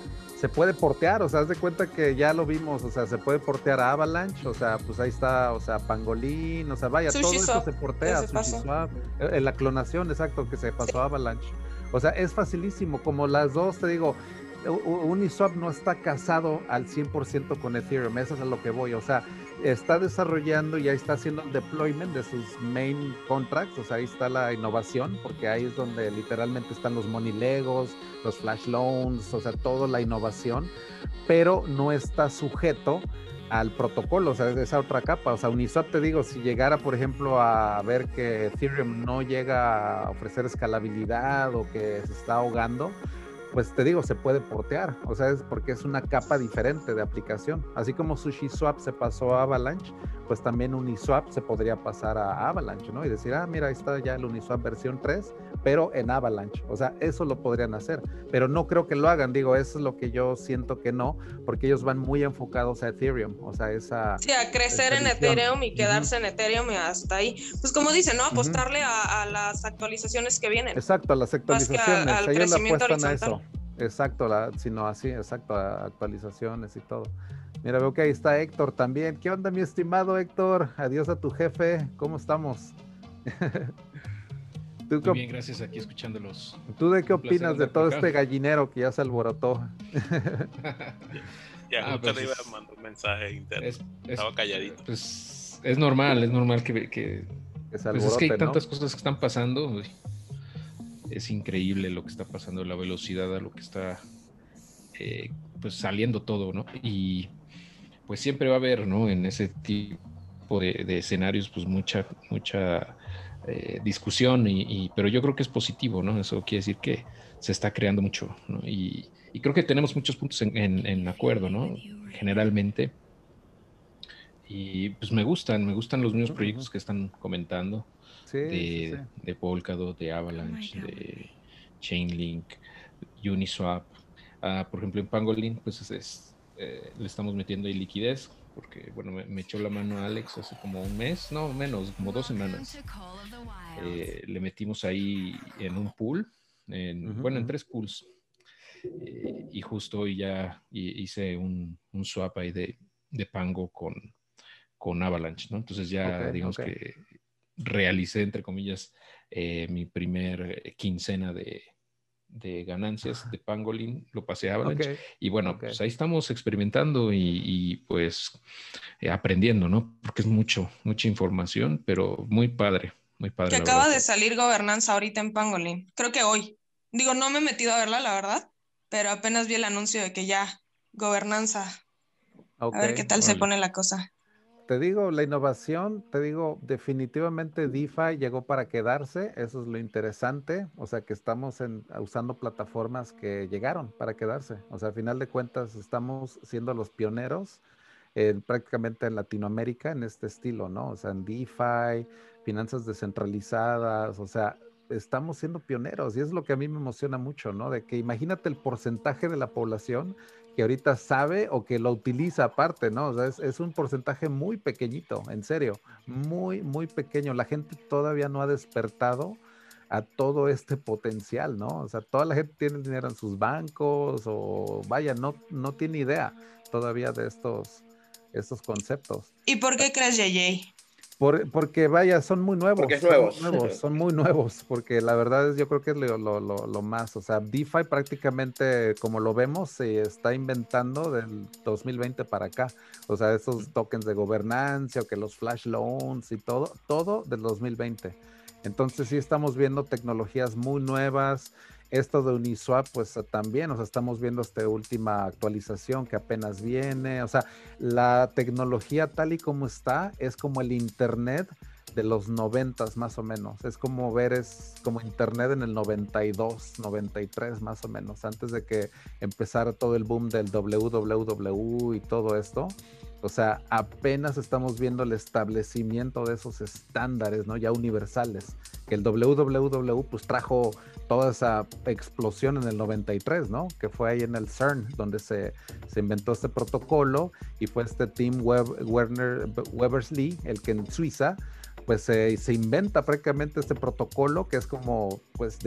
[SPEAKER 1] se puede portear, o sea, haz de cuenta que ya lo vimos, o sea, se puede portear a Avalanche, o sea, pues ahí está, o sea, Pangolin, o sea, vaya, todo eso se portea, SushiSwap, eh, la clonación, exacto, que se pasó a Avalanche. O sea, es facilísimo, como las dos, te digo, Uniswap no está casado al 100% con Ethereum, eso es a lo que voy, o sea, está desarrollando y ahí está haciendo el deployment de sus main contracts, o sea, ahí está la innovación, porque ahí es donde literalmente están los money legos, los flash loans, o sea, toda la innovación, pero no está sujeto al protocolo, o sea, esa otra capa. O sea, Uniswap, te digo, si llegara, por ejemplo, a ver que Ethereum no llega a ofrecer escalabilidad o que se está ahogando, pues te digo, se puede portear, o sea, es porque es una capa diferente de aplicación. Así como SushiSwap se pasó a Avalanche, pues también Uniswap se podría pasar a Avalanche, ¿no? Y decir, ah, mira, ahí está ya el Uniswap versión 3, pero en Avalanche. O sea, eso lo podrían hacer, pero no creo que lo hagan, digo, eso es lo que yo siento que no, porque ellos van muy enfocados a Ethereum, o sea, esa...
[SPEAKER 2] Sí, a crecer en Ethereum y quedarse en Ethereum y hasta ahí. Pues como dicen, ¿no? Apostarle a, las actualizaciones que vienen.
[SPEAKER 1] Exacto, a las actualizaciones. ellos le apuestan a eso. Exacto, la, sino así, exacto, actualizaciones y todo. Mira, veo que ahí está Héctor también. ¿Qué onda, mi estimado Héctor? Adiós a tu jefe. ¿Cómo estamos? [laughs]
[SPEAKER 6] Muy bien, gracias. Aquí escuchándolos.
[SPEAKER 1] ¿Tú de qué opinas de todo este gallinero que ya se alborotó? [laughs]
[SPEAKER 5] ya, ah, pues iba a mandar un mensaje interno. Estaba calladito.
[SPEAKER 6] Pues es normal, es normal que, que, pues es que hay tantas cosas que están pasando es increíble lo que está pasando, la velocidad a lo que está eh, pues saliendo todo, ¿no? Y pues siempre va a haber, ¿no? En ese tipo de, escenarios, pues mucha, mucha eh, discusión, y, pero yo creo que es positivo, ¿no? Eso quiere decir que se está creando mucho, ¿no? Y, creo que tenemos muchos puntos en, acuerdo, ¿no? Generalmente. Y pues me gustan, me gustan los mismos proyectos que están comentando de, de, Polkadot, de Avalanche, de Chainlink, Uniswap. Ah, por ejemplo, en Pangolin, pues es, eh, le estamos metiendo ahí liquidez, porque, bueno, me, echó la mano Alex hace como un mes, no menos, como dos semanas. Eh, le metimos ahí en un pool, en, bueno, en tres pools. Eh, y justo hoy ya hice un, un swap ahí de, de Pango con, con Avalanche, ¿no? Entonces ya digamos que realicé, entre comillas, mi primer quincena de, de ganancias de Pangolin, lo pasé a Avalanche. Y bueno, pues ahí estamos experimentando y, pues eh, aprendiendo, ¿no? Porque es mucho, mucha información, pero muy padre, muy padre.
[SPEAKER 2] Que acaba de salir gobernanza ahorita en Pangolin, creo que hoy. Digo, no me he metido a verla, la verdad, pero apenas vi el anuncio de que ya, gobernanza. A ver qué tal se pone la cosa
[SPEAKER 1] te digo, la innovación, te digo, definitivamente DeFi llegó para quedarse, eso es lo interesante, o sea que estamos usando plataformas que llegaron para quedarse, o sea, al final de cuentas estamos siendo los pioneros prácticamente en Latinoamérica en este estilo, ¿no? O sea, en DeFi, finanzas descentralizadas, o sea, estamos siendo pioneros y es lo que a mí me emociona mucho, ¿no? De que imagínate el porcentaje de la población que ahorita sabe o que lo utiliza aparte, ¿no? O sea, es, un porcentaje muy pequeñito, en serio, muy, muy pequeño. La gente todavía no ha despertado a todo este potencial, ¿no? O sea, toda la gente tiene dinero en sus bancos o vaya, no, no tiene idea todavía de estos, estos conceptos.
[SPEAKER 2] ¿Y por qué crees, JJ?
[SPEAKER 1] porque vaya, son muy nuevos.
[SPEAKER 3] Porque es.
[SPEAKER 1] Son, nuevos, son muy nuevos, porque la verdad es, yo creo que es lo, lo, lo, más, o sea, DeFi prácticamente, como lo vemos, se está inventando del 2020 para acá. O sea, esos tokens de gobernanza, o que los flash loans y todo, todo del 2020. Entonces sí estamos viendo tecnologías muy nuevas, esto de Uniswap, pues también, o sea, estamos viendo esta última actualización que apenas viene, o sea, la tecnología tal y como está es como el Internet de los noventas más o menos, es como ver, es como Internet en el 92, 93 más o menos, antes de que empezara todo el boom del www y todo esto. O sea, apenas estamos viendo el establecimiento de esos estándares, ¿no? Ya universales. Que el www pues trajo toda esa explosión en el 93, ¿no? Que fue ahí en el CERN, donde se, se inventó este protocolo y fue este Tim Web, Werner, Webersley, el que en Suiza, pues se inventa prácticamente este protocolo que es como, pues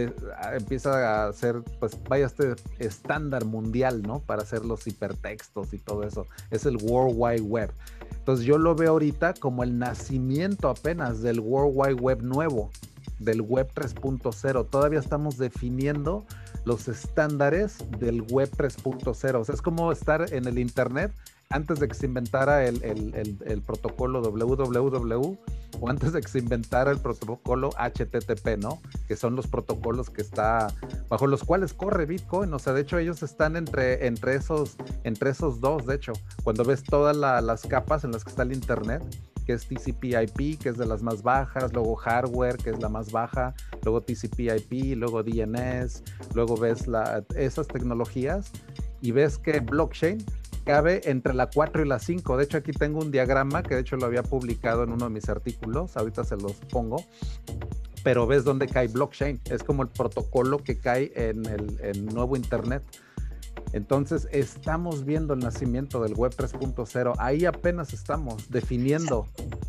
[SPEAKER 1] empieza a ser, pues vaya este estándar mundial, ¿no? Para hacer los hipertextos y todo eso. Es el World Wide Web. Entonces yo lo veo ahorita como el nacimiento apenas del World Wide Web nuevo del web 3.0. Todavía estamos definiendo los estándares del web 3.0. O sea, es como estar en el Internet antes de que se inventara el, protocolo www o antes de que se inventara el protocolo HTTP, ¿no? Que son los protocolos que está bajo los cuales corre Bitcoin. O sea, de hecho ellos están entre, entre, esos, entre esos dos, de hecho. Cuando ves todas las capas en las que está el Internet, que es TCP/IP, que es de las más bajas, luego hardware, que es la más baja, luego TCP/IP, luego DNS, luego ves la, esas tecnologías y ves que blockchain cabe entre la 4 y la 5. De hecho, aquí tengo un diagrama que de hecho lo había publicado en uno de mis artículos, ahorita se los pongo, pero ves dónde cae blockchain. Es como el protocolo que cae en el nuevo Internet. Entonces, estamos viendo el nacimiento del Web 3.0. Ahí apenas estamos definiendo.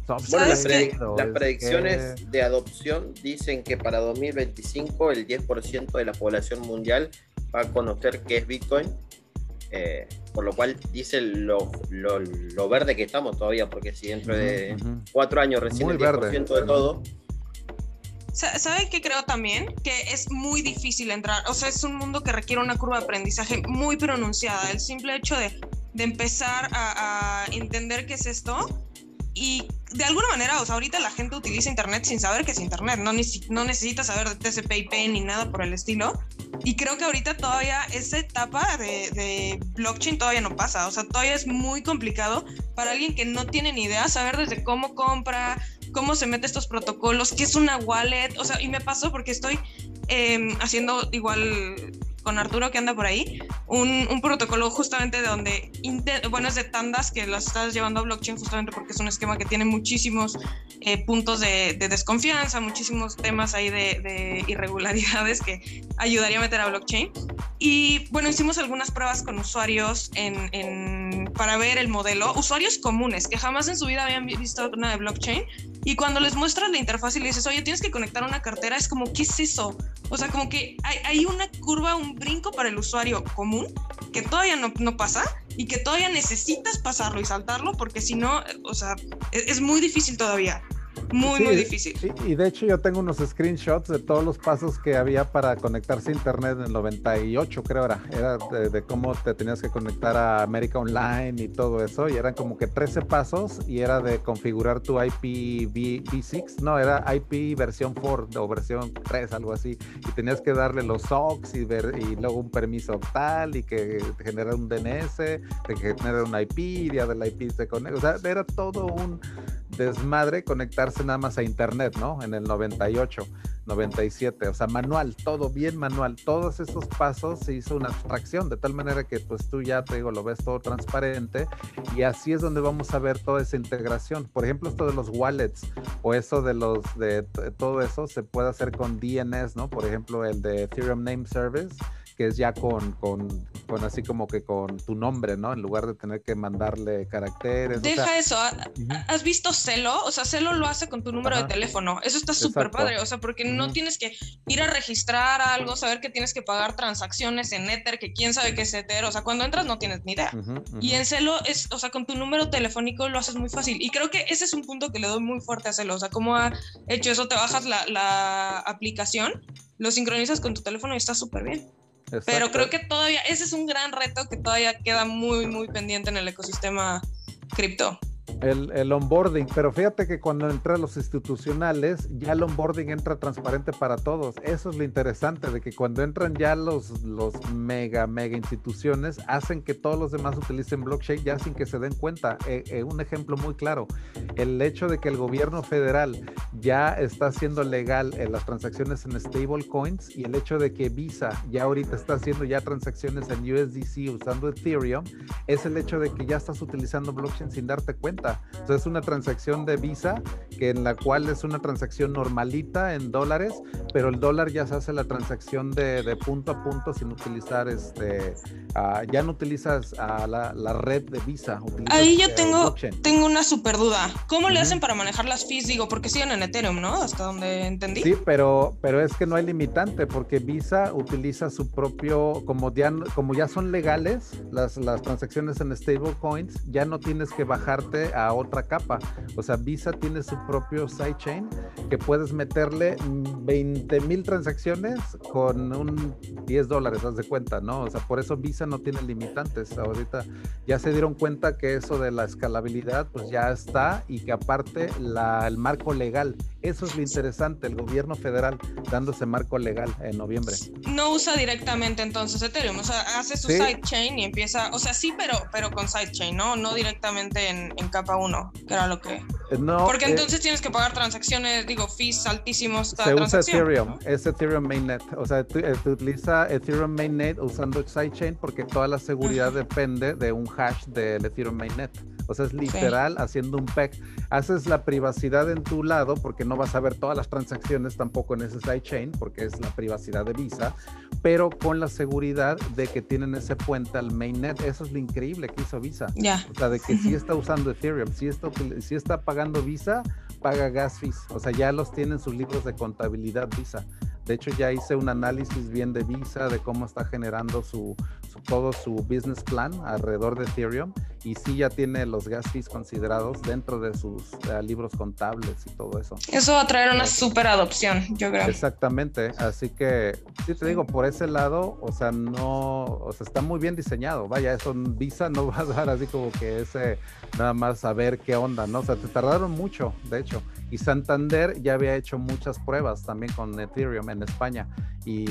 [SPEAKER 3] las, predicciones de adopción dicen que para 2025 el 10% de la población mundial va a conocer qué es Bitcoin. Eh, por lo cual dice lo, verde que estamos todavía, porque si dentro de cuatro años recién el 10% de todo,
[SPEAKER 2] ¿Sabe qué creo también? Que es muy difícil entrar. O sea, es un mundo que requiere una curva de aprendizaje muy pronunciada. El simple hecho de, de empezar a, a, entender qué es esto y de alguna manera, o sea, ahorita la gente utiliza Internet sin saber qué es Internet. No, no necesita saber de TCP/IP ni nada por el estilo. Y creo que ahorita todavía esa etapa de, de, blockchain todavía no pasa. O sea, todavía es muy complicado para alguien que no tiene ni idea saber desde cómo compra, cómo se mete estos protocolos, qué es una wallet, o sea, y me pasó porque estoy em, haciendo igual con Arturo que anda por ahí, un, protocolo justamente de donde, bueno, es de tandas que las estás llevando a blockchain justamente porque es un esquema que tiene muchísimos eh, puntos de, desconfianza, muchísimos temas ahí de, irregularidades que ayudaría a meter a blockchain. Y bueno, hicimos algunas pruebas con usuarios en, para ver el modelo, usuarios comunes que jamás en su vida habían visto una de blockchain. Y cuando les muestras la interfaz y le dices, oye, tienes que conectar una cartera, es como, ¿qué es eso? O sea, como que hay, hay una curva, un brinco para el usuario común que todavía no, pasa y que todavía necesitas pasarlo y saltarlo porque si no, o sea, es, es, muy difícil todavía. Muy, muy difícil.
[SPEAKER 1] Y, de hecho yo tengo unos screenshots de todos los pasos que había para conectarse a internet en el 98, creo era. Era de, cómo te tenías que conectar a América Online y todo eso. Y eran como que 13 pasos y era de configurar tu IP v 6 No, era IP versión 4 o versión 3, algo así. Y tenías que darle los SOCs y, ver, y luego un permiso tal y que generara un DNS, de que generara un IP y ya del IP se conecta. O sea, era todo un desmadre conectarse nada más a internet, ¿no? En el 98, 97, o sea, manual, todo bien manual. Todos esos pasos se hizo una abstracción de tal manera que pues tú ya te digo, lo ves todo transparente y así es donde vamos a ver toda esa integración. Por ejemplo, esto de los wallets o eso de los de todo eso se puede hacer con DNS, ¿no? Por ejemplo, el de Ethereum Name Service que es ya con, con, con, así como que con tu nombre, ¿no? En lugar de tener que mandarle caracteres.
[SPEAKER 2] Deja eso. ¿Has visto Celo? O sea, Celo lo hace con tu número de teléfono. Eso está súper padre. O sea, porque no tienes que ir a registrar algo, saber que tienes que pagar transacciones en Ether, que quién sabe qué es Ether. O sea, cuando entras no tienes ni idea. Y en Celo es, o sea, con tu número telefónico lo haces muy fácil. Y creo que ese es un punto que le doy muy fuerte a Celo. O sea, cómo ha hecho eso, te bajas la, la aplicación, lo sincronizas con tu teléfono y está súper bien. Pero creo que todavía, ese es un gran reto que todavía queda muy, muy pendiente en el ecosistema cripto
[SPEAKER 1] el, el, onboarding, pero fíjate que cuando entra los institucionales, ya el onboarding entra transparente para todos. Eso es lo interesante, de que cuando entran ya los, los mega, mega instituciones, hacen que todos los demás utilicen blockchain ya sin que se den cuenta. Eh, eh, un ejemplo muy claro, el hecho de que el gobierno federal ya está haciendo legal eh, las transacciones en stablecoins y el hecho de que Visa ya ahorita está haciendo ya transacciones en USDC usando Ethereum, es el hecho de que ya estás utilizando blockchain sin darte cuenta. Entonces es una transacción de Visa que en la cual es una transacción normalita en dólares, pero el dólar ya se hace la transacción de, punto a punto sin utilizar este, ah, ya no utilizas uh, la, red de Visa.
[SPEAKER 2] Ahí yo eh, tengo, tengo una super duda. ¿Cómo le hacen para manejar las fees? Digo, porque siguen en Ethereum, ¿no? Hasta donde entendí.
[SPEAKER 1] Sí, pero, pero es que no hay limitante porque Visa utiliza su propio, como ya, como ya son legales las, las transacciones en stablecoins, ya no tienes que bajarte a otra capa. O sea, Visa tiene su propio sidechain que puedes meterle 20 mil transacciones con un 10 dólares, haz de cuenta, ¿no? O sea, por eso Visa no tiene limitantes. Ahorita ya se dieron cuenta que eso de la escalabilidad, pues ya está y que aparte la, el marco legal eso es lo interesante, el gobierno federal dándose marco legal en noviembre.
[SPEAKER 2] No usa directamente entonces Ethereum, o sea, hace su sidechain y empieza, o sea, sí, pero, pero con sidechain, ¿no? No directamente en, capa 1, que era lo que... Eh, no, Porque eh, entonces tienes que pagar transacciones, digo, fees altísimos.
[SPEAKER 1] Se usa Ethereum, es Ethereum Mainnet, o sea, tú, eh, utiliza Ethereum Mainnet usando sidechain porque toda la seguridad depende de un hash del Ethereum Mainnet. O sea, es literal haciendo un PEC. Haces la privacidad en tu lado porque no vas a ver todas las transacciones tampoco en ese sidechain porque es la privacidad de Visa, pero con la seguridad de que tienen ese puente al mainnet. Eso es lo increíble que hizo Visa.
[SPEAKER 2] Ya.
[SPEAKER 1] O sea, de que sí [laughs] está usando Ethereum, sí está, sí está pagando Visa, paga gas fees. O sea, ya los tienen sus libros de contabilidad Visa. De hecho, ya hice un análisis bien de Visa, de cómo está generando su, todo su business plan alrededor de Ethereum y sí ya tiene los gas fees considerados dentro de sus libros contables y todo eso.
[SPEAKER 2] Eso va a traer una super adopción, yo creo.
[SPEAKER 1] Exactamente, así que sí te digo, por ese lado, o sea, no, o sea, está muy bien diseñado, vaya, eso Visa no [laughs] va a dar así como que ese, nada más a ver qué onda, ¿no? O sea, te tardaron mucho, de hecho, y Santander ya había hecho muchas pruebas también con Ethereum en España, y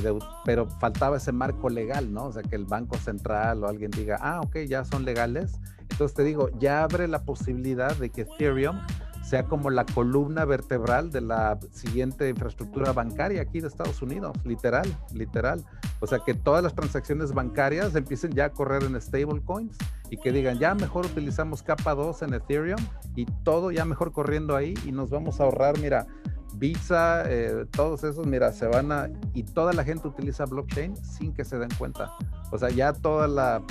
[SPEAKER 1] pero faltaba ese marco legal, ¿no? O sea, que el Banco Central o alguien diga, ah, ok, ya son legales. Entonces te digo, ya abre la posibilidad de que Ethereum sea como la columna vertebral de la siguiente infraestructura bancaria aquí de Estados Unidos, literal, literal. O sea, que todas las transacciones bancarias empiecen ya a correr en stablecoins y que digan, ya mejor utilizamos capa 2 en Ethereum y todo ya mejor corriendo ahí y nos vamos a ahorrar, mira, Visa, eh, todos esos, mira, se van a, y toda la gente utiliza blockchain sin que se den cuenta. O sea, ya toda la,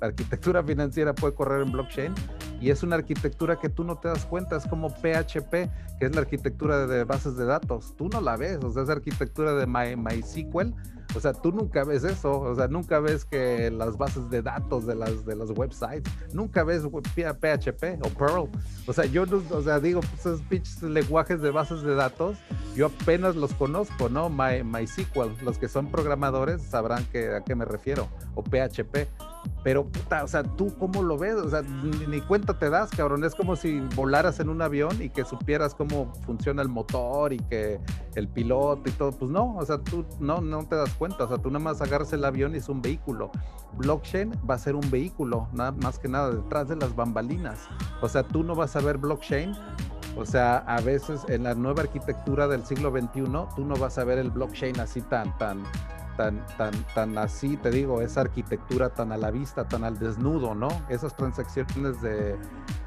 [SPEAKER 1] arquitectura [laughs] financiera puede correr en blockchain y es una arquitectura que tú no te das cuenta, es como PHP, que es la arquitectura de, bases de datos. Tú no la ves, o sea, es arquitectura de My, MySQL O sea, tú nunca ves eso, o sea, nunca ves que las bases de datos de las de los websites, nunca ves PHP o Perl. O sea, yo o sea, digo, pues, esos lenguajes de bases de datos, yo apenas los conozco, ¿no? My, MySQL, los que son programadores sabrán que, a qué me refiero, o PHP. Pero, puta, o sea, ¿tú cómo lo ves? O sea, ni, cuenta te das, cabrón. Es como si volaras en un avión y que supieras cómo funciona el motor y que el piloto y todo. Pues no, o sea, tú no, no te das cuenta. O sea, tú nada más agarras el avión y es un vehículo. Blockchain va a ser un vehículo, nada más que nada detrás de las bambalinas. O sea, tú no vas a ver blockchain o sea, a veces en la nueva arquitectura del siglo XXI, tú no vas a ver el blockchain así tan, tan, tan, tan, tan así, te digo, esa arquitectura tan a la vista, tan al desnudo, ¿no? Esas transacciones de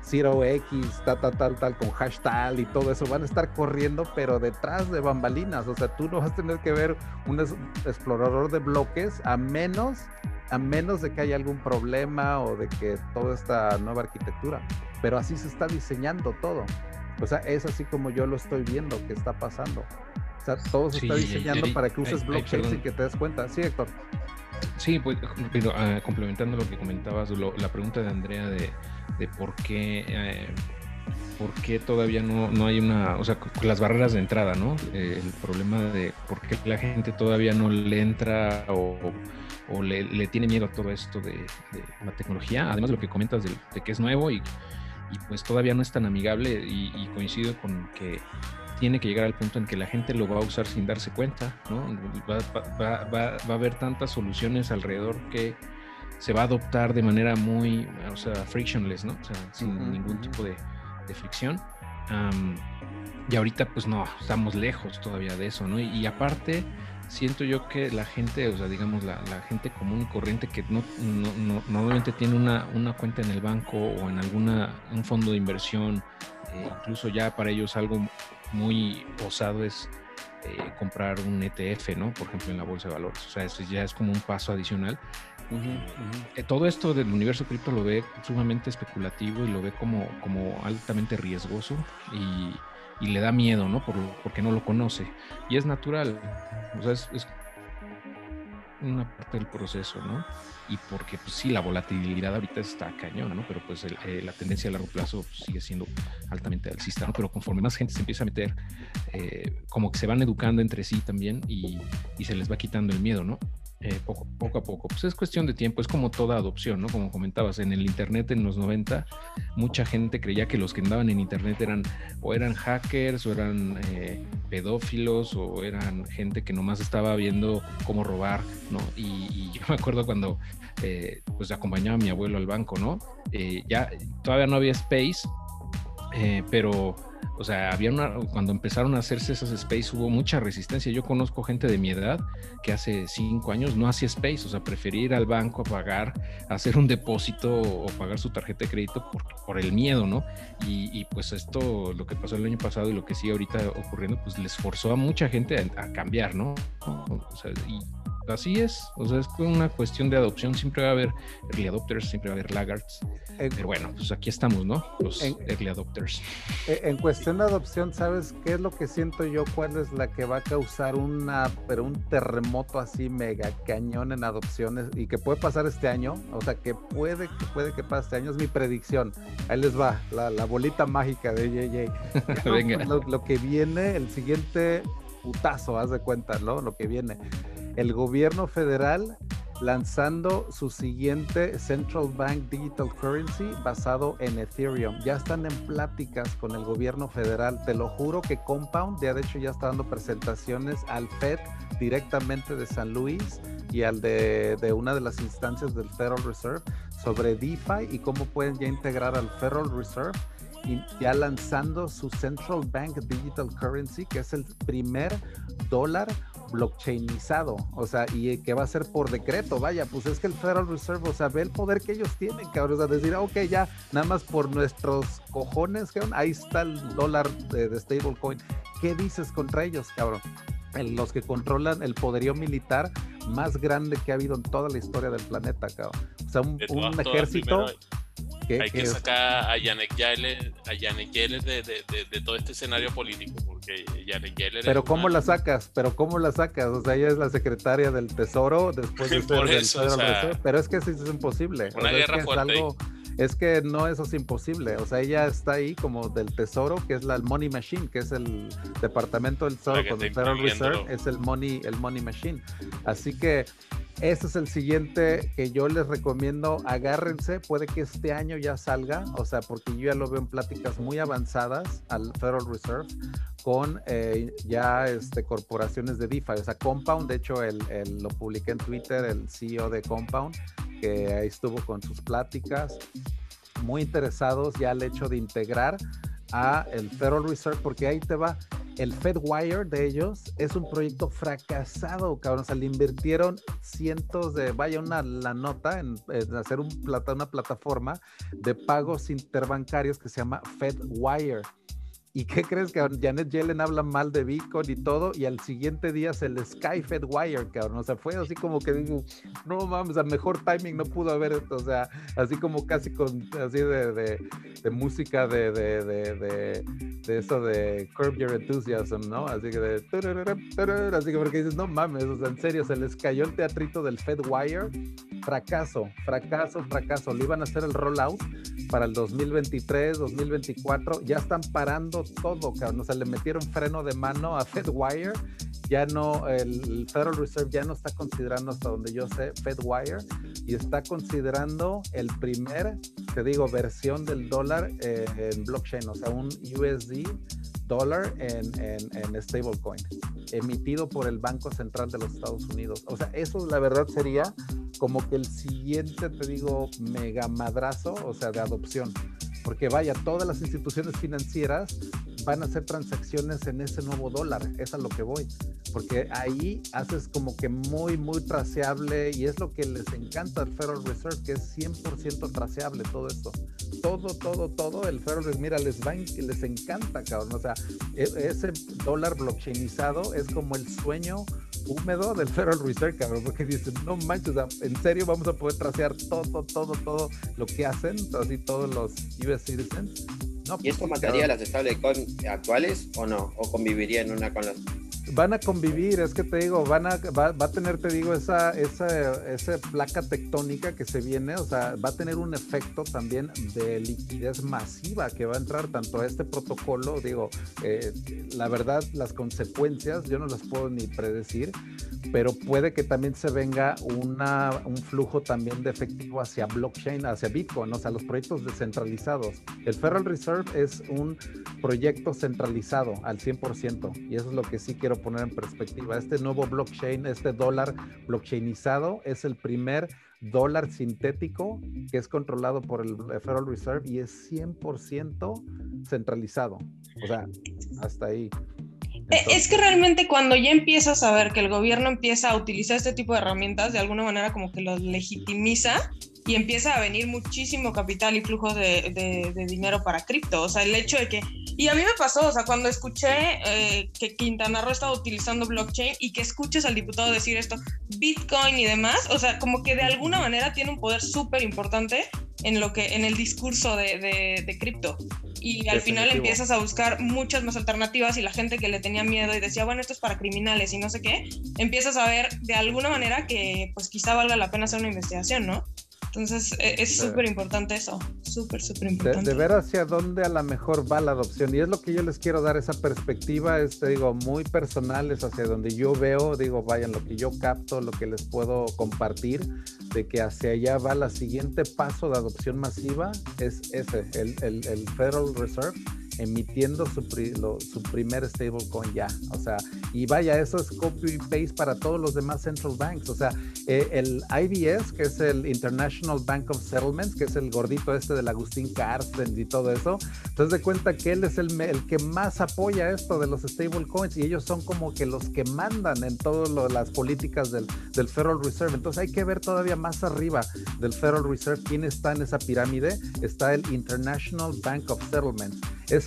[SPEAKER 1] 0x, tal, tal, tal, tal, con hashtag y todo eso van a estar corriendo, pero detrás de bambalinas. O sea, tú no vas a tener que ver un explorador de bloques a menos, a menos de que haya algún problema o de que toda esta nueva arquitectura. Pero así se está diseñando todo. O sea, es así como yo lo estoy viendo que está pasando. O sea, todo se está diseñando para que uses blockchain sin que te des cuenta. Sí, Héctor.
[SPEAKER 6] Sí, pues, pero, ah, complementando lo que comentabas, la pregunta de Andrea de, por qué. Eh, ¿Por qué todavía no, no, hay una, o sea, las barreras de entrada, ¿no? Eh, el problema de por qué la gente todavía no le entra o, o le, le, tiene miedo a todo esto de, la tecnología, además de lo que comentas de, de, que es nuevo y, y pues todavía no es tan amigable y, y coincido con que tiene que llegar al punto en que la gente lo va a usar sin darse cuenta, ¿no? Va, a haber tantas soluciones alrededor que se va a adoptar de manera muy, o sea, frictionless, ¿no? O sea, sin ningún tipo de, fricción. y ahorita, pues no, estamos lejos todavía de eso, ¿no? Y, aparte, siento yo que la gente, o sea, digamos, la, gente común y corriente que no, normalmente tiene una, una, cuenta en el banco o en alguna, un fondo de inversión, eh, incluso ya para ellos algo muy osado es eh, comprar un ETF, ¿no? Por ejemplo, en la bolsa de valores. O sea, eso ya es como un paso adicional. Eh, todo esto del universo cripto lo ve sumamente especulativo y lo ve como, como altamente riesgoso y, le da miedo, ¿no? Por, porque no lo conoce. Y es natural. O sea, es una parte del proceso, ¿no? Y porque, pues sí, la volatilidad ahorita está cañona, ¿no? Pero pues eh, la tendencia a largo plazo sigue siendo altamente alcista, ¿no? Pero conforme más gente se empieza a meter, eh, como que se van educando entre sí también y, y se les va quitando el miedo, ¿no? Eh, poco, a poco. Pues es cuestión de tiempo, es como toda adopción, ¿no? Como comentabas, en el Internet en los 90, mucha gente creía que los que andaban en Internet eran o eran hackers o eran eh, pedófilos o eran gente que nomás estaba viendo cómo robar, ¿no? Y, yo me acuerdo cuando eh, pues acompañaba a mi abuelo al banco, ¿no? ya todavía no había space, pero o sea, había una, cuando empezaron a hacerse esas space hubo mucha resistencia. Yo conozco gente de mi edad que hace cinco años no hacía space, o sea, prefería ir al banco a pagar, hacer un depósito o pagar su tarjeta de crédito por, por el miedo, ¿no? Y, pues esto, lo que pasó el año pasado y lo que sigue ahorita ocurriendo, pues les forzó a mucha gente a, cambiar, ¿no? O sea, y así es, o sea, es una cuestión de adopción, siempre va a haber early adopters, siempre va a haber laggards, pero bueno, pues aquí estamos, ¿no? Los early adopters.
[SPEAKER 1] En cuestión de adopción, ¿sabes qué es lo que siento yo? ¿Cuál es la que va a causar una, pero un terremoto así mega cañón en adopciones y que puede pasar este año? O sea, que puede, que puede que pase este año, es mi predicción. Ahí les va, la, bolita mágica de JJ. [laughs] Venga. Lo, lo que viene, el siguiente putazo, haz de cuenta, ¿no? Lo que viene el gobierno federal lanzando su siguiente Central Bank Digital Currency basado en Ethereum. Ya están en pláticas con el gobierno federal. Te lo juro que Compound ya de hecho ya está dando presentaciones al Fed directamente de San Luis y al de, una de las instancias del Federal Reserve sobre DeFi y cómo pueden ya integrar al Federal Reserve y ya lanzando su Central Bank Digital Currency, que es el primer dólar blockchainizado, o sea, y que va a ser por decreto, vaya, pues es que el Federal Reserve, o sea, ve el poder que ellos tienen, cabrón, o sea, decir, ok, ya, nada más por nuestros cojones, cabrón, ahí está el dólar de, stablecoin, ¿qué dices contra ellos, cabrón? los que controlan el poderío militar más grande que ha habido en toda la historia del planeta, cabrón. O sea, un, ejército...
[SPEAKER 5] hay que sacar a Yellen, a de, de, de, todo este escenario político, porque Janet Yellen
[SPEAKER 1] Pero ¿cómo la sacas? Pero ¿cómo la sacas? O sea, ella es la secretaria del Tesoro después de [laughs] ser eso, Pero es que eso es imposible.
[SPEAKER 5] Una guerra fuerte
[SPEAKER 1] es que no, eso es imposible. O sea, ella está ahí como del tesoro, que es la Money Machine, que es el departamento del tesoro con el Federal Reserve, es el Money, el Money Machine. Así que ese es el siguiente que yo les recomiendo. Agárrense, puede que este año ya salga, o sea, porque yo ya lo veo en pláticas muy avanzadas al Federal Reserve con eh, ya este, corporaciones de DeFi, o sea, Compound, de hecho, el, lo publiqué en Twitter, el CEO de Compound que ahí estuvo con sus pláticas, muy interesados ya al hecho de integrar a el Federal Reserve, porque ahí te va, el FedWire de ellos es un proyecto fracasado, cabrón. O sea, le invirtieron cientos de, vaya, una la nota en, hacer una plataforma de pagos interbancarios que se llama FedWire. ¿Y qué crees que Janet Yellen habla mal de Bitcoin y todo? Y al siguiente día se le Skyfed Wire, cabrón. O sea, fue así como que digo, no mames, a mejor timing no pudo haber, o sea, así como casi con, así de, de, música de, de, de, de, eso de Curb Your Enthusiasm, ¿no? Así que de, así que porque dices, no mames, o sea, en serio, se les cayó el teatrito del Fed Wire. Fracaso, fracaso, fracaso. Le iban a hacer el rollout para el 2023, 2024. Ya están parando todo, cabrón. O sea, le metieron freno de mano a FedWire. Ya no, el Federal Reserve ya no está considerando, hasta donde yo sé, FedWire y está considerando el primer, te digo, versión del dólar eh, en blockchain, o sea, un USD dólar en, en, en, stablecoin, emitido por el Banco Central de los Estados Unidos. O sea, eso la verdad sería como que el siguiente, te digo, mega madrazo, o sea, de adopción. Porque vaya, todas las instituciones financieras van a hacer transacciones en ese nuevo dólar. Es a lo que voy. Porque ahí haces como que muy, muy traceable y es lo que les encanta al Federal Reserve, que es 100% traceable todo esto. Todo, todo, todo el Federal Reserve, mira, les, va, les encanta, cabrón. O sea, ese dólar blockchainizado es como el sueño húmedo del Federal Reserve, cabrón, porque dicen, no manches, en serio vamos a poder tracear todo, todo, todo lo que hacen, así todos los US citizens
[SPEAKER 3] ¿Y esto pues, mataría las stablecoins actuales o no? ¿O conviviría en una con las
[SPEAKER 1] van a convivir, es que te digo, van a, va, a tener, te digo, esa, esa, esa, placa tectónica que se viene, o sea, va a tener un efecto también de liquidez masiva que va a entrar tanto a este protocolo, digo, eh, la verdad, las consecuencias yo no las puedo ni predecir, pero puede que también se venga una, un flujo también de efectivo hacia blockchain, hacia Bitcoin, o sea, los proyectos descentralizados. El Federal Reserve es un proyecto centralizado al 100% y eso es lo que sí quiero poner en perspectiva. Este nuevo blockchain, este dólar blockchainizado es el primer dólar sintético que es controlado por el Federal Reserve y es 100% centralizado. O sea, hasta ahí.
[SPEAKER 2] Eh, es que realmente cuando ya empiezas a ver que el gobierno empieza a utilizar este tipo de herramientas, de alguna manera como que los legitimiza y empieza a venir muchísimo capital y flujo de, de, dinero para cripto. O sea, el hecho de que... Y a mí me pasó, o sea, cuando escuché eh, que Quintana Roo estaba utilizando blockchain y que escuches al diputado decir esto, Bitcoin y demás, o sea, como que de alguna manera tiene un poder súper importante en lo que en el discurso de, de cripto y al final empiezas a buscar muchas más alternativas y la gente que le tenía miedo y decía, bueno, esto es para criminales y no sé qué, empiezas a ver de alguna manera que pues quizá valga la pena hacer una investigación, ¿no? Entonces e, es súper importante eso, súper, súper importante.
[SPEAKER 1] De, ver hacia dónde a lo mejor va la adopción. Y es lo que yo les quiero dar, esa perspectiva, es, te digo, muy personal, es hacia donde yo veo, digo, vayan, lo que yo capto, lo que les puedo compartir, de que hacia allá va la siguiente paso de adopción masiva, es ese, el, el, el Federal Reserve emitiendo su, su primer stablecoin ya. O sea, y vaya, eso es copy paste para todos los demás central banks. O sea, eh, el IBS, que es el International Bank of Settlements, que es el gordito este del Agustín Carstens y todo eso, entonces de cuenta que él es el, el que más apoya esto de los stablecoins y ellos son como que los que mandan en todas las políticas del, del Federal Reserve. Entonces hay que ver todavía más arriba del Federal Reserve quién está en esa pirámide. Está el International Bank of Settlements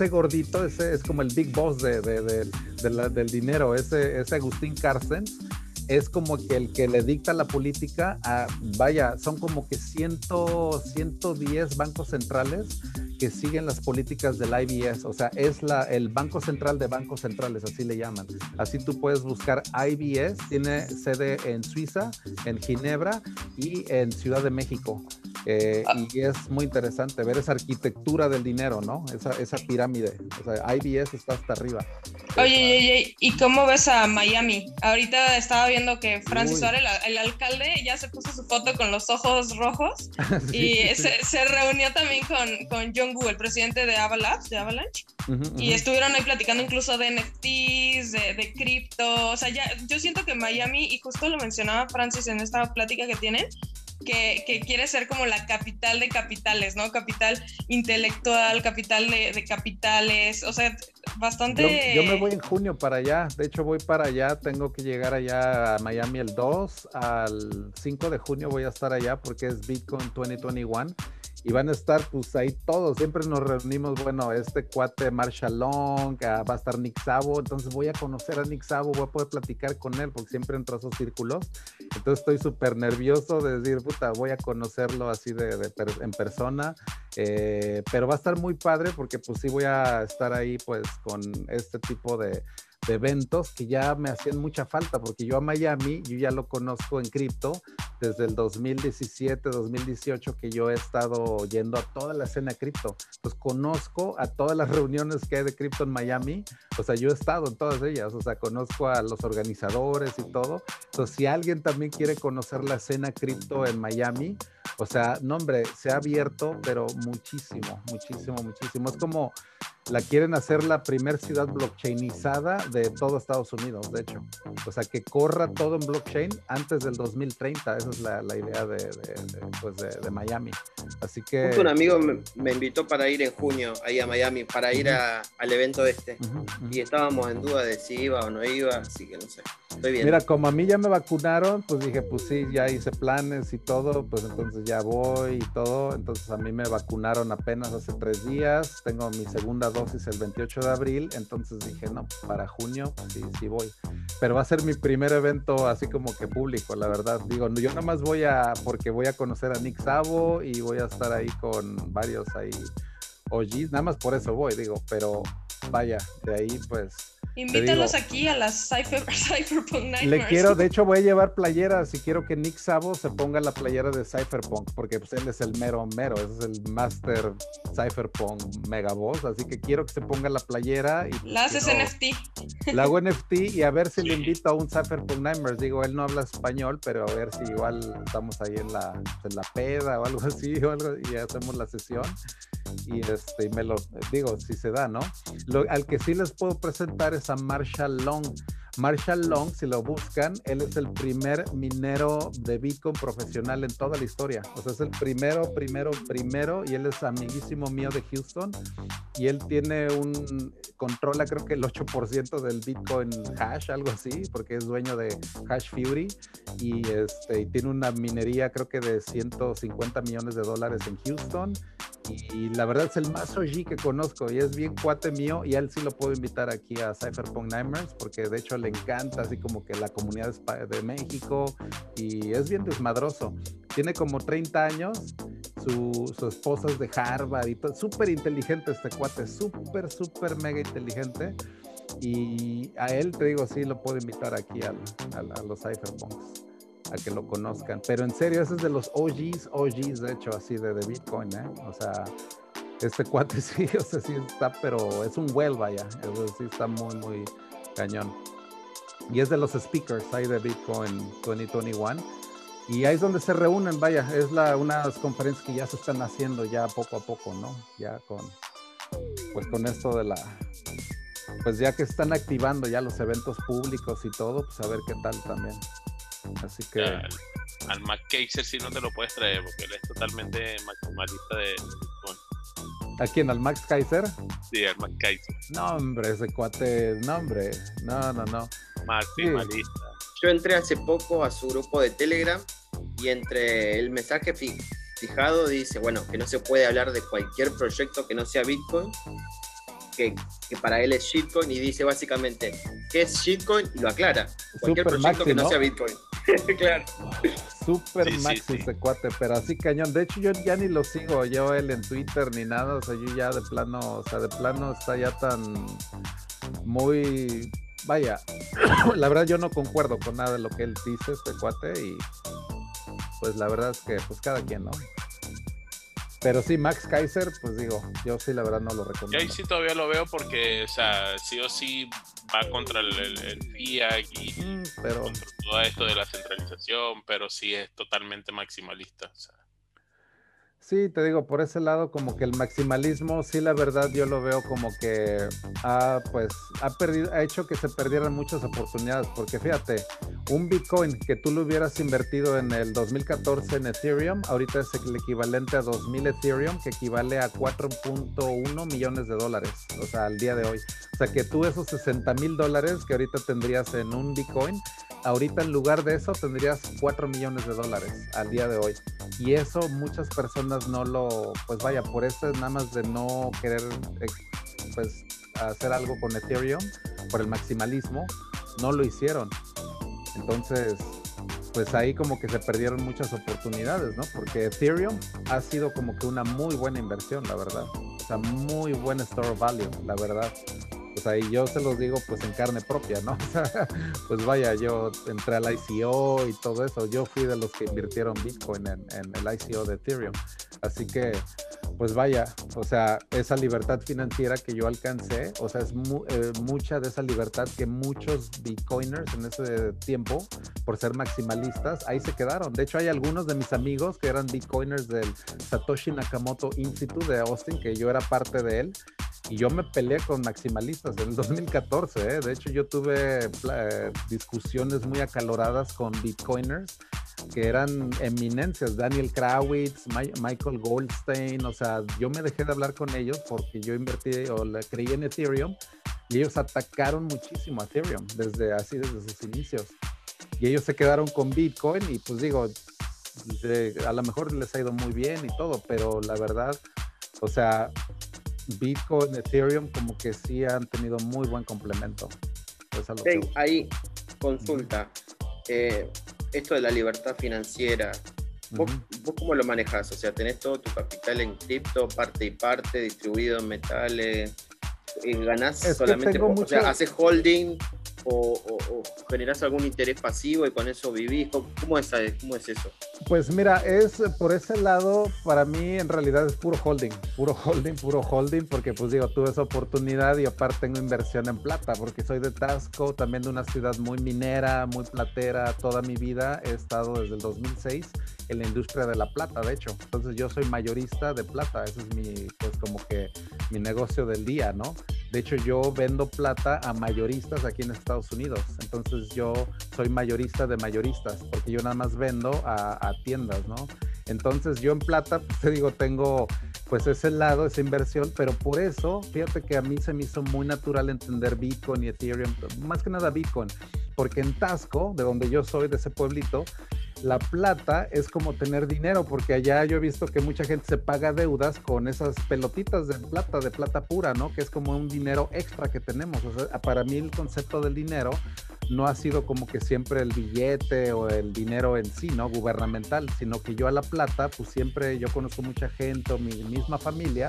[SPEAKER 1] ese gordito, ese es como el big boss de, del dinero, ese, ese Agustín Carstens, es como que el que le dicta la política a, vaya, son como que 100, 110 bancos centrales que siguen las políticas del IBS, o sea, es la, el Banco Central de Bancos Centrales, así le llaman. Así tú puedes buscar IBS, tiene sede en Suiza, en Ginebra y en Ciudad de México. Eh, ah. Y es muy interesante ver esa arquitectura del dinero, ¿no? Esa, esa pirámide. O sea, IBS está hasta arriba.
[SPEAKER 2] Oye, oye, ¿y cómo ves a Miami? Ahorita estaba viendo que Francis Suárez, el, alcalde, ya se puso su foto con los ojos rojos [laughs] y se, reunió también con, con John Gu, el presidente de Avalanche, de Avalanche. Y estuvieron ahí platicando incluso de NFTs, de, de cripto, o sea, ya, yo siento que Miami, y justo lo mencionaba Francis en esta plática que tienen, que, quiere ser como la capital de capitales, ¿no? Capital intelectual, capital de, capitales, o sea, bastante...
[SPEAKER 1] Yo, me voy en junio para allá, de hecho voy para allá, tengo que llegar allá a Miami el 2, al 5 de junio voy a estar allá porque es Bitcoin 2021 y van a estar pues ahí todos, siempre nos reunimos, bueno, este cuate Marshall Long, ah, va a estar Nick Sabo, entonces voy a conocer a Nick Sabo, voy a poder platicar con él porque siempre entro a esos círculos, entonces estoy súper nervioso de decir, puta, voy a conocerlo así de, en persona, eh, pero va a estar muy padre porque pues sí voy a estar ahí pues con este tipo de de eventos que ya me hacían mucha falta, porque yo a Miami, yo ya lo conozco en cripto desde el 2017, 2018, que yo he estado yendo a toda la escena cripto. Pues conozco a todas las [laughs] reuniones que hay de cripto en Miami, o sea, yo he estado en todas ellas, o sea, conozco a los organizadores y todo. Entonces, si alguien también quiere conocer la escena cripto en Miami, o sea, no hombre, se ha abierto, pero muchísimo, muchísimo, muchísimo. Es como la quieren hacer la primer ciudad blockchainizada de todo Estados Unidos, de hecho. O sea, que corra todo en blockchain antes del 2030. Esa es la, idea de, pues de, Miami. Así que...
[SPEAKER 3] un amigo me, invitó para ir en junio ahí a Miami, para ir al evento este. Y estábamos en duda de si iba o no iba, así que no sé. Estoy bien.
[SPEAKER 1] Mira, como a mí ya me vacunaron, pues dije, pues sí, ya hice planes y todo, pues entonces ya voy y todo. Entonces a mí me vacunaron apenas hace tres días. Tengo mi segunda dosis el 28 de abril, entonces dije, no, para junio sí, sí voy. Pero va a ser mi primer evento así como que público, la verdad. Digo, yo nada más voy a, porque voy a conocer a Nick Savo y voy a estar ahí con varios ahí OGs, nada más por eso voy, digo, pero vaya, de ahí pues
[SPEAKER 2] Invítalos aquí a las Cypher, [laughs] Cypherpunk Nightmares.
[SPEAKER 1] Le quiero, de hecho voy a llevar playeras y quiero que Nick Sabo se ponga la playera de Cypherpunk, porque pues, él es el mero mero, es el master Cypherpunk mega boss, así que quiero que se ponga la playera. Y,
[SPEAKER 2] la haces NFT.
[SPEAKER 1] La hago NFT y a ver si le invito a un Cypherpunk Nightmares. Digo, él no habla español, pero a ver si igual estamos ahí en la, en la peda o algo [laughs] así, o algo, y hacemos la sesión. Y este, me lo digo, si se da, ¿no? Lo, al que sí les puedo presentar es a Marshall Long. Marshall Long, si lo buscan, él es el primer minero de Bitcoin profesional en toda la historia. O sea, es el primero, primero, primero, y él es amiguísimo mío de Houston. Y él tiene un, controla creo que el 8% del Bitcoin hash, algo así, porque es dueño de Hash Fury. Y, este, tiene una minería creo que de 150 millones de dólares en Houston y la verdad es el más OG que conozco y es bien cuate mío y él sí lo puedo invitar aquí a Cypherpunk Nightmares porque de hecho le encanta así como que la comunidad de México y es bien desmadroso. Tiene como 30 años, su, su esposa es de Harvard y todo, súper inteligente este cuate, súper, súper mega inteligente. Y a él te digo, sí lo puedo invitar aquí a, a los Cypherpunks a que lo conozcan. Pero en serio, ese es de los OGs, OGs, de hecho, así de, de Bitcoin, ¿eh? O sea, este cuate [laughs] sí, o sea, sí está, pero es un well, vaya. Eso sí está muy, muy cañón. Y es de los speakers ahí de Bitcoin 2021. Y ahí es donde se reúnen, vaya, es la, unas conferencias que ya se están haciendo ya poco a poco, ¿no? Ya con, pues con esto de la, pues ya que están activando ya los eventos públicos y todo, pues a ver qué tal también. Así que.
[SPEAKER 5] al, al McKaiser sí no te lo puedes traer porque él es totalmente maximalista de
[SPEAKER 1] ¿A quién? ¿Al Max Kaiser?
[SPEAKER 5] Sí, al Max Kaiser.
[SPEAKER 1] No, hombre, ese cuate. No, hombre. No, no, no.
[SPEAKER 5] Maximalista.
[SPEAKER 3] Yo entré hace poco a su grupo de Telegram y entre el mensaje fijado dice, bueno, que no se puede hablar de cualquier proyecto que no sea Bitcoin que, para él es shitcoin y dice básicamente qué es shitcoin y lo aclara. Cualquier proyecto que no sea Bitcoin. [laughs] claro.
[SPEAKER 1] Super maxi ese cuate, pero así cañón. De hecho, yo ya ni lo sigo, yo él en Twitter ni nada. O sea, yo ya de plano, o sea, de plano está ya tan muy. Vaya, [coughs] la verdad yo no concuerdo con nada de lo que él dice, este cuate, y pues la verdad es que, pues cada quien, ¿no? Pero sí, Max Kaiser, pues digo, yo sí la verdad no lo recomiendo.
[SPEAKER 5] Yo ahí sí todavía lo veo porque, o sea, sí o sí va contra el, el, FIAC y mm, pero... contra todo esto de la centralización, pero sí es totalmente maximalista. O sea.
[SPEAKER 1] Sí, te digo, por ese lado como que el maximalismo, sí la verdad yo lo veo como que ha pues ha perdido, ha hecho que se perdieran muchas oportunidades, porque fíjate, un Bitcoin que tú lo hubieras invertido en el 2014 en Ethereum, ahorita es el equivalente a 2000 Ethereum, que equivale a 4.1 millones de dólares, o sea, al día de hoy. O sea, que tú esos 60 mil dólares que ahorita tendrías en un Bitcoin, ahorita en lugar de eso tendrías 4 millones de dólares al día de hoy. Y eso muchas personas no lo, pues vaya, por eso es nada más de no querer eh, pues hacer algo con Ethereum, por el maximalismo, no lo hicieron. Entonces, pues ahí como que se perdieron muchas oportunidades, ¿no? Porque Ethereum ha sido como que una muy buena inversión, la verdad. O sea, muy buen store value, la verdad pues ahí yo se los digo pues en carne propia, ¿no? [laughs] O sea, pues vaya, yo entré al ICO y todo eso, yo fui de los que invirtieron Bitcoin en, el ICO de Ethereum, así que pues vaya, o sea, esa libertad financiera que yo alcancé, o sea, es eh, mucha de esa libertad que muchos Bitcoiners en ese tiempo, por ser maximalistas, ahí se quedaron. De hecho, hay algunos de mis amigos que eran Bitcoiners del Satoshi Nakamoto Institute de Austin, que yo era parte de él, y yo me peleé con maximalistas en el 2014. ¿eh? De hecho, yo tuve discusiones muy acaloradas con bitcoiners que eran eminencias, Daniel Krawitz, Michael Goldstein, o sea, yo me dejé de hablar con ellos porque yo invertí creí en Ethereum y ellos atacaron muchísimo a Ethereum desde así, desde sus inicios. Y ellos se quedaron con Bitcoin y pues digo, a lo mejor les ha ido muy bien y todo, pero la verdad, o sea, Bitcoin, Ethereum, como que sí han tenido muy buen complemento.
[SPEAKER 3] ahí, consulta. Eh, esto de la libertad financiera, ¿vos, cómo lo manejas? O sea, tenés todo tu capital en cripto, parte y parte, distribuido en metales, y ganás solamente, o sea, haces holding o, o, generas algún interés pasivo y con eso vivís? ¿Cómo es, ¿Cómo es eso?
[SPEAKER 1] Pues mira, es por ese lado, para mí en realidad es puro holding, puro holding, puro holding, porque pues digo, tuve esa oportunidad y aparte tengo inversión en plata, porque soy de Tasco, también de una ciudad muy minera, muy platera, toda mi vida he estado desde el 2006 en la industria de la plata, de hecho. Entonces yo soy mayorista de plata, ese es mi, pues como que mi negocio del día, ¿no? De hecho yo vendo plata a mayoristas aquí en Estados Unidos. Entonces yo soy mayorista de mayoristas, porque yo nada más vendo a, tiendas, ¿no? Entonces yo en plata, pues te digo, tengo pues ese lado, esa inversión, pero por eso, fíjate que a mí se me hizo muy natural entender Bitcoin y Ethereum, más que nada Bitcoin, porque en Tasco, de donde yo soy, de ese pueblito, la plata es como tener dinero, porque allá yo he visto que mucha gente se paga deudas con esas pelotitas de plata, de plata pura, ¿no? Que es como un dinero extra que tenemos. O sea, para mí el concepto del dinero no ha sido como que siempre el billete o el dinero en sí, ¿no? Gubernamental, sino que yo a la plata, pues siempre yo conozco mucha gente o mi misma familia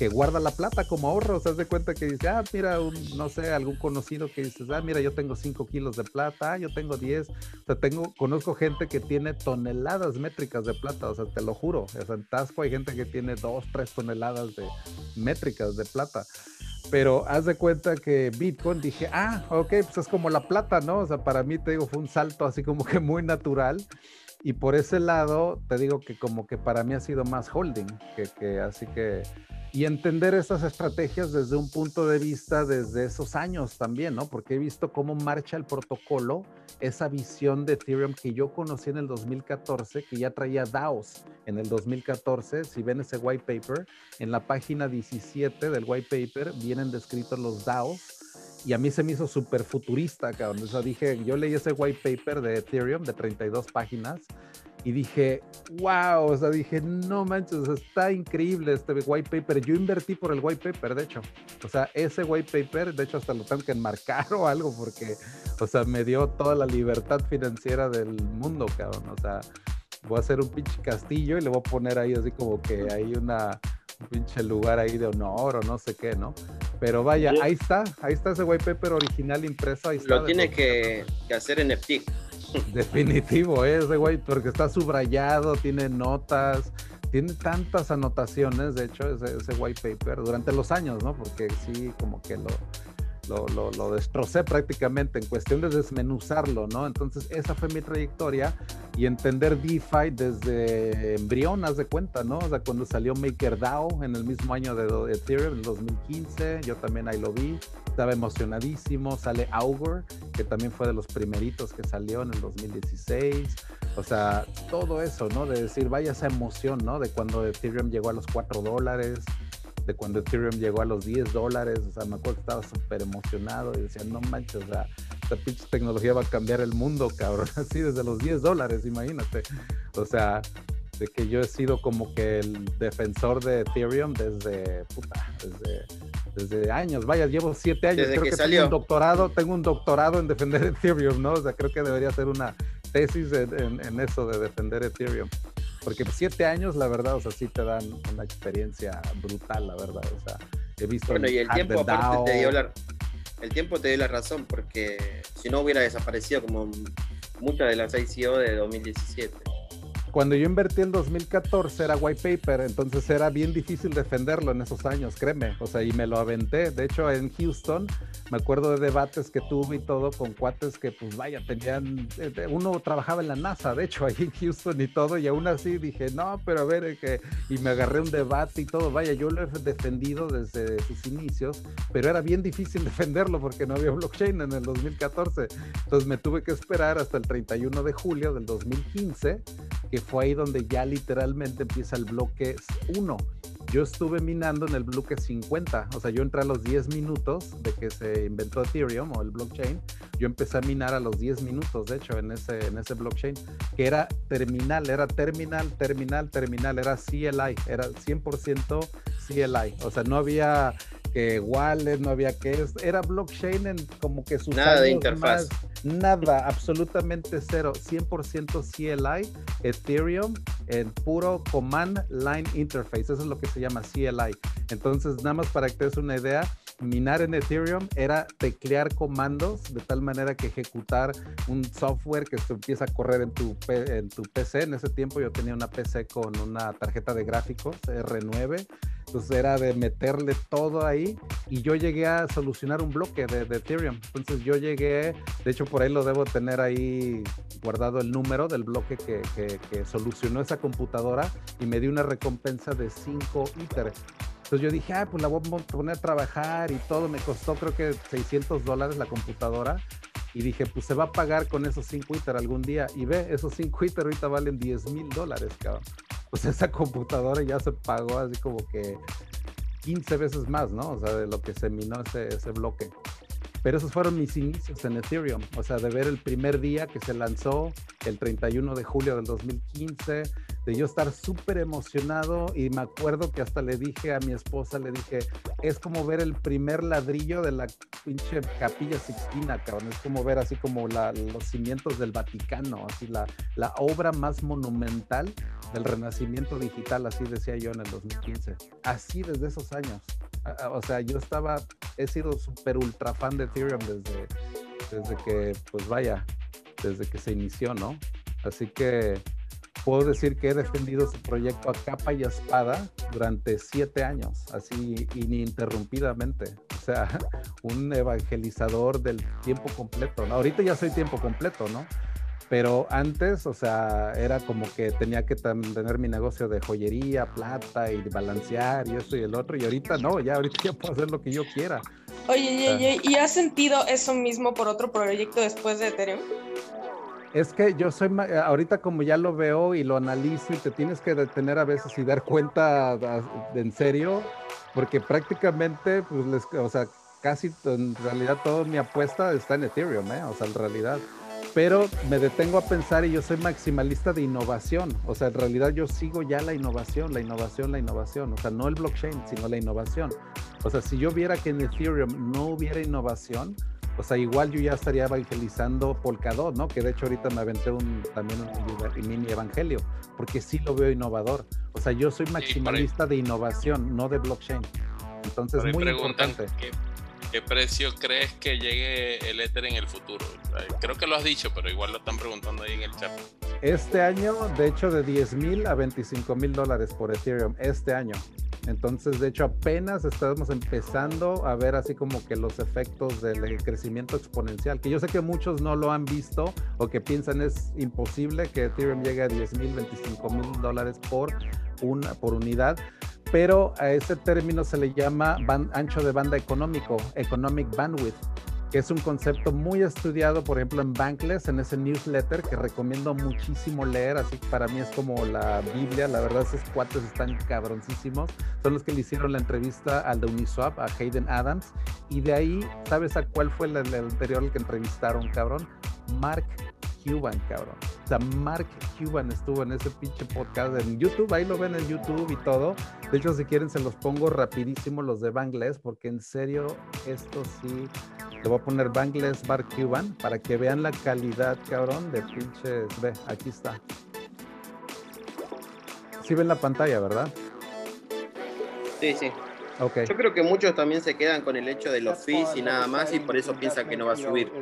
[SPEAKER 1] que guarda la plata como ahorro, o sea, de cuenta que dice, ah, mira, un, no sé, algún conocido que dices, ah, mira, yo tengo 5 kilos de plata, ah, yo tengo 10, o sea, tengo, conozco gente que tiene toneladas métricas de plata, o sea, te lo juro, o sea, en Tasco hay gente que tiene 2, 3 toneladas de métricas de plata, pero haz de cuenta que Bitcoin dije, ah, ok, pues es como la plata, ¿no? O sea, para mí, te digo, fue un salto así como que muy natural. Y por ese lado, te digo que como que para mí ha sido más holding, que, que así que y entender esas estrategias desde un punto de vista desde esos años también, ¿no? Porque he visto cómo marcha el protocolo, esa visión de Ethereum que yo conocí en el 2014, que ya traía DAOs en el 2014. Si ven ese white paper, en la página 17 del white paper vienen descritos los DAOs. Y a mí se me hizo súper futurista, cabrón. O sea, dije, yo leí ese white paper de Ethereum de 32 páginas y dije, wow, o sea, dije, no manches, está increíble este white paper. Yo invertí por el white paper, de hecho. O sea, ese white paper, de hecho, hasta lo tengo que enmarcar [laughs] o algo porque, o sea, me dio toda la libertad financiera del mundo, cabrón. O sea, voy a hacer un pinche castillo y le voy a poner ahí así como que hay una un pinche lugar ahí de honor o no sé qué, ¿no? Pero vaya, ahí está, ahí está ese white paper original impreso. Ahí
[SPEAKER 3] Lo tiene que, que hacer en FT.
[SPEAKER 1] Definitivo, ¿eh? ese güey, porque está subrayado, tiene notas, tiene tantas anotaciones, de hecho, ese, ese white paper durante los años, ¿no? Porque sí, como que lo, lo, lo, destrocé prácticamente en cuestión de desmenuzarlo, ¿no? Entonces, esa fue mi trayectoria y entender DeFi desde embrión, haz de cuenta, ¿no? O sea, cuando salió MakerDAO en el mismo año de Ethereum, en 2015, yo también ahí lo vi, estaba emocionadísimo, sale Augur, que también fue de los primeritos que salió en el 2016, o sea, todo eso, ¿no? De decir, vaya esa emoción, ¿no? De cuando Ethereum llegó a los 4 dólares, de cuando Ethereum llegó a los 10 dólares, o sea, me acuerdo que estaba súper emocionado y decía, no manches, o sea, esta pinche tecnología va a cambiar el mundo, cabrón, [laughs] así desde los 10 dólares, imagínate. O sea, de que yo he sido como que el defensor de Ethereum desde, puta, desde, desde años, vaya, llevo 7 años,
[SPEAKER 3] desde creo que, salió.
[SPEAKER 1] tengo un doctorado, tengo un doctorado en defender [laughs] Ethereum, ¿no? O sea, creo que debería ser una tesis en, en eso de defender Ethereum. Porque siete años, la verdad, o sea, sí te dan una experiencia brutal, la verdad. O sea, he visto.
[SPEAKER 3] Bueno, y el tiempo aparte te dio la, el tiempo te dio la razón, porque si no hubiera desaparecido como muchas de las ICO de 2017
[SPEAKER 1] cuando yo invertí en 2014 era white paper, entonces era bien difícil defenderlo en esos años, créeme. O sea, y me lo aventé. De hecho, en Houston me acuerdo de debates que tuve y todo con cuates que, pues vaya, tenían. Eh, uno trabajaba en la NASA, de hecho, ahí en Houston y todo, y aún así dije, no, pero a ver, eh, que. Y me agarré un debate y todo. Vaya, yo lo he defendido desde sus inicios, pero era bien difícil [laughs] defenderlo porque no había blockchain en el 2014. Entonces me tuve que esperar hasta el 31 de julio del 2015 que fue ahí donde ya literalmente empieza el bloque 1. Yo estuve minando en el bloque 50, o sea, yo entré a los 10 minutos de que se inventó Ethereum o el blockchain, yo empecé a minar a los 10 minutos, de hecho, en ese, en ese blockchain, que era terminal, era terminal, terminal, terminal, era CLI, era 100% CLI, o sea, no había que wallet, no había que era blockchain en como que sus
[SPEAKER 3] nada de interfaz.
[SPEAKER 1] nada, absolutamente cero, 100% CLI, Ethereum en puro command line interface, eso es lo que se llama CLI. Entonces, nada más para que te des una idea, minar en Ethereum era teclear comandos de tal manera que ejecutar un software que se empieza a correr en tu, en tu PC. En ese tiempo yo tenía una PC con una tarjeta de gráficos R9 entonces era de meterle todo ahí y yo llegué a solucionar un bloque de, Ethereum. Entonces yo llegué, de hecho por ahí lo debo tener ahí guardado el número del bloque que, solucionó esa computadora y me dio una recompensa de 5 Ether. Entonces yo dije, ah, pues la voy a poner a trabajar y todo. Me costó creo que 600 dólares la computadora. Y dije, pues se va a pagar con esos 5 Ether algún día. Y ve, esos 5 Ether ahorita valen 10 mil dólares, cabrón pues esa computadora ya se pagó así como que 15 veces más, ¿no? O sea, de lo que se minó ese, ese bloque. Pero esos fueron mis inicios en Ethereum, o sea, de ver el primer día que se lanzó, el 31 de julio del 2015, de yo estar súper emocionado y me acuerdo que hasta le dije a mi esposa, le dije, es como ver el primer ladrillo de la pinche capilla sixtina, cabrón, es como ver así como los cimientos del Vaticano, así la, la obra más monumental del renacimiento digital, así decía yo en el 2015, así desde esos años. O sea, yo estaba, he sido súper ultra fan de Ethereum desde, desde que, pues vaya, desde que se inició, ¿no? Así que puedo decir que he defendido su proyecto a capa y espada durante siete años, así ininterrumpidamente. O sea, [laughs] un evangelizador del tiempo completo. ¿no? Ahorita ya soy tiempo completo, ¿no? Pero antes, o sea, era como que tenía que tener mi negocio de joyería, plata y balancear y esto y el otro. Y ahorita no, ya ahorita ya puedo hacer lo que yo quiera.
[SPEAKER 2] Oye, ¿y has sentido eso mismo por otro proyecto después de Ethereum?
[SPEAKER 1] Es que yo soy, ahorita como ya lo veo y lo analizo y te tienes que detener a veces y dar cuenta en serio, porque prácticamente, pues, les, o sea, casi en realidad toda mi apuesta está en Ethereum, ¿eh? O sea, en realidad. pero me detengo a pensar y yo soy maximalista de innovación. O sea, en realidad yo sigo ya la innovación, la innovación, la innovación. O sea, no el blockchain, sino la innovación. O sea, si yo viera que en Ethereum no hubiera innovación, o sea, igual yo ya estaría evangelizando Polkadot, ¿no? Que de hecho ahorita me aventé un, también un, mini evangelio, porque sí lo veo innovador. O sea, yo soy maximalista de innovación, no de blockchain. Entonces, muy importante.
[SPEAKER 5] ¿Qué precio crees que llegue el Ether en el futuro? Creo que lo has dicho, pero igual lo están preguntando ahí en el chat.
[SPEAKER 1] Este año, de hecho, de 10 mil a 25 mil dólares por Ethereum, este año. Entonces, de hecho, apenas estamos empezando a ver así como que los efectos del crecimiento exponencial, que yo sé que muchos no lo han visto o que piensan es imposible que Ethereum llegue a 10 mil, 25 mil dólares por, una, por unidad pero a ese término se le llama ancho de banda económico, economic bandwidth, que es un concepto muy estudiado, por ejemplo, en Bankless, en ese newsletter que recomiendo muchísimo leer, así que para mí es como la Biblia, la verdad esos cuates están cabroncísimos, son los que le hicieron la entrevista al de Uniswap, a Hayden Adams, y de ahí, ¿sabes a cuál fue el, anterior el que entrevistaron, cabrón? Mark Cuban, cabrón. O sea, Mark Cuban estuvo en ese pinche podcast en YouTube, ahí lo ven en YouTube y todo. De hecho, si quieren, se los pongo rapidísimo los de Bangles, porque en serio, esto sí, le voy a poner Bangles Mark Cuban para que vean la calidad, cabrón, de pinches. Ve, aquí está. Sí ven la pantalla, ¿verdad?
[SPEAKER 3] Sí, sí. Yo creo que muchos también se quedan con el hecho de los fees y nada más y por eso piensan que no va a subir.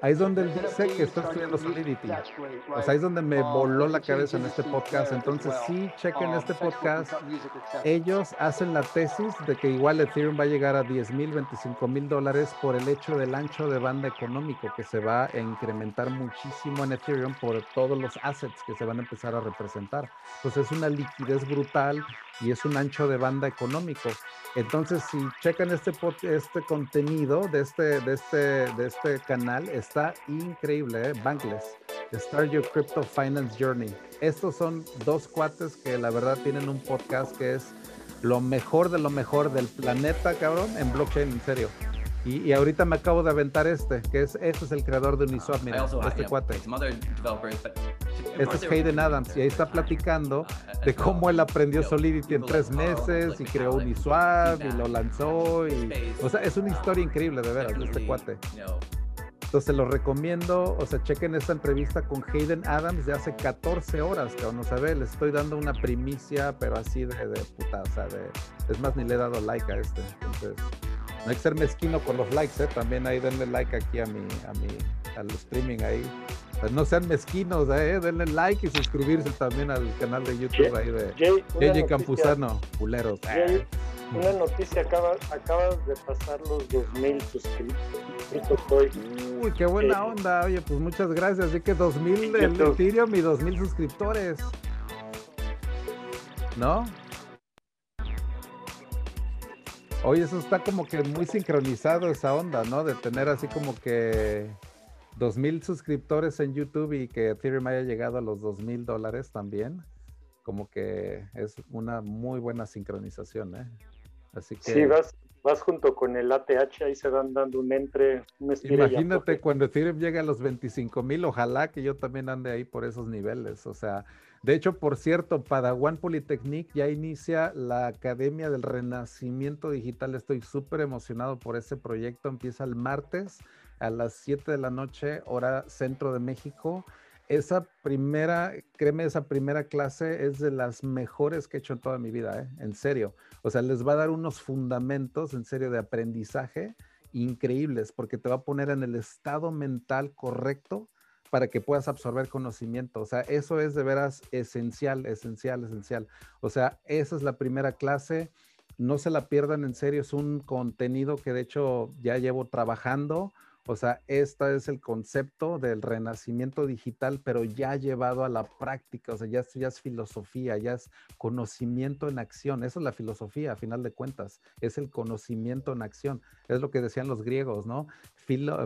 [SPEAKER 1] Ahí es donde él dice que está estudiando Solidity. O sea, ahí es donde me voló la cabeza en este podcast. Entonces sí, chequen este podcast. Ellos hacen la tesis de que igual Ethereum va a llegar a 10 mil, 25 mil dólares por el hecho del ancho de banda económico que se va a incrementar muchísimo en Ethereum por todos los assets que se van a empezar a representar. Entonces es una liquidez brutal y es un ancho de banda económico. Entonces, si checan este, este contenido de este, de, este, de este canal, está increíble, ¿eh? Bankless. Start Your Crypto Finance Journey. Estos son dos cuates que la verdad tienen un podcast que es lo mejor de lo mejor del planeta, cabrón, en blockchain, en serio. Y, ahorita me acabo de aventar este, que es, este es el creador de Uniswap, mira, este cuate. Este es Hayden Adams y ahí está platicando de cómo él aprendió Solidity en tres meses y creó Uniswap y lo lanzó. Y, o sea, es una historia increíble de veras de este cuate. Entonces lo recomiendo, o sea, chequen esta entrevista con Hayden Adams de hace 14 horas, que no sabe, le estoy dando una primicia, pero así de, de puta, o sea, de, es más, ni le he dado like a este. Entonces, no hay que ser mezquino con los likes, ¿eh? También ahí denle like aquí a mi, a mi, al streaming ahí. Pues no sean mezquinos, ¿eh? Denle like y suscribirse también al canal de YouTube ahí de JJ Campuzano, culeros.
[SPEAKER 7] Jay, una noticia, acaba, acabas de pasar los 2000 suscriptores.
[SPEAKER 1] Uy, qué buena eh, onda. Oye, pues muchas gracias. Así que 2000 del Ethereum y 2000 suscriptores. ¿No? Oye, eso está como que muy sincronizado esa onda, ¿no? De tener así como que dos mil suscriptores en YouTube y que Ethereum haya llegado a los dos mil dólares también. Como que es una muy buena sincronización, ¿eh? Así que.
[SPEAKER 7] Sí, vas, vas junto con el ATH, ahí se van dando un entre, un
[SPEAKER 1] Imagínate cuando Ethereum llegue a los 25 mil, ojalá que yo también ande ahí por esos niveles. O sea, de hecho, por cierto, Padawan Polytechnic ya inicia la Academia del Renacimiento Digital. Estoy súper emocionado por ese proyecto. Empieza el martes a las 7 de la noche, hora centro de México. Esa primera, créeme, esa primera clase es de las mejores que he hecho en toda mi vida, ¿eh? en serio. O sea, les va a dar unos fundamentos, en serio, de aprendizaje increíbles, porque te va a poner en el estado mental correcto para que puedas absorber conocimiento. O sea, eso es de veras esencial, esencial, esencial. O sea, esa es la primera clase. No se la pierdan en serio. Es un contenido que de hecho ya llevo trabajando. O sea, este es el concepto del renacimiento digital, pero ya llevado a la práctica. O sea, ya, ya es filosofía, ya es conocimiento en acción. Esa es la filosofía, a final de cuentas. Es el conocimiento en acción. Es lo que decían los griegos, ¿no?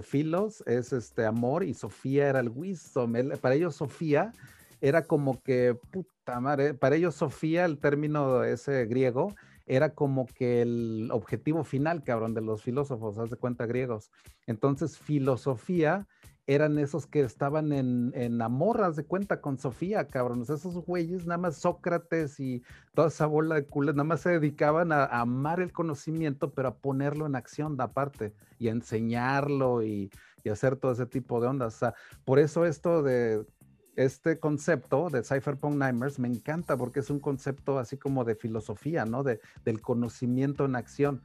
[SPEAKER 1] filos es este amor y Sofía era el wisdom. para ellos Sofía era como que, puta madre, para ellos Sofía, el término ese griego, era como que el objetivo final, cabrón, de los filósofos, haz de cuenta griegos. Entonces, filosofía eran esos que estaban en, en amorras de cuenta con Sofía, cabrón. esos güeyes, nada más Sócrates y toda esa bola de culas, nada más se dedicaban a, amar el conocimiento, pero a ponerlo en acción aparte y a enseñarlo y, y hacer todo ese tipo de ondas. O sea, por eso esto de este concepto de Cypherpunk Nightmares me encanta porque es un concepto así como de filosofía, ¿no? De, del conocimiento en acción.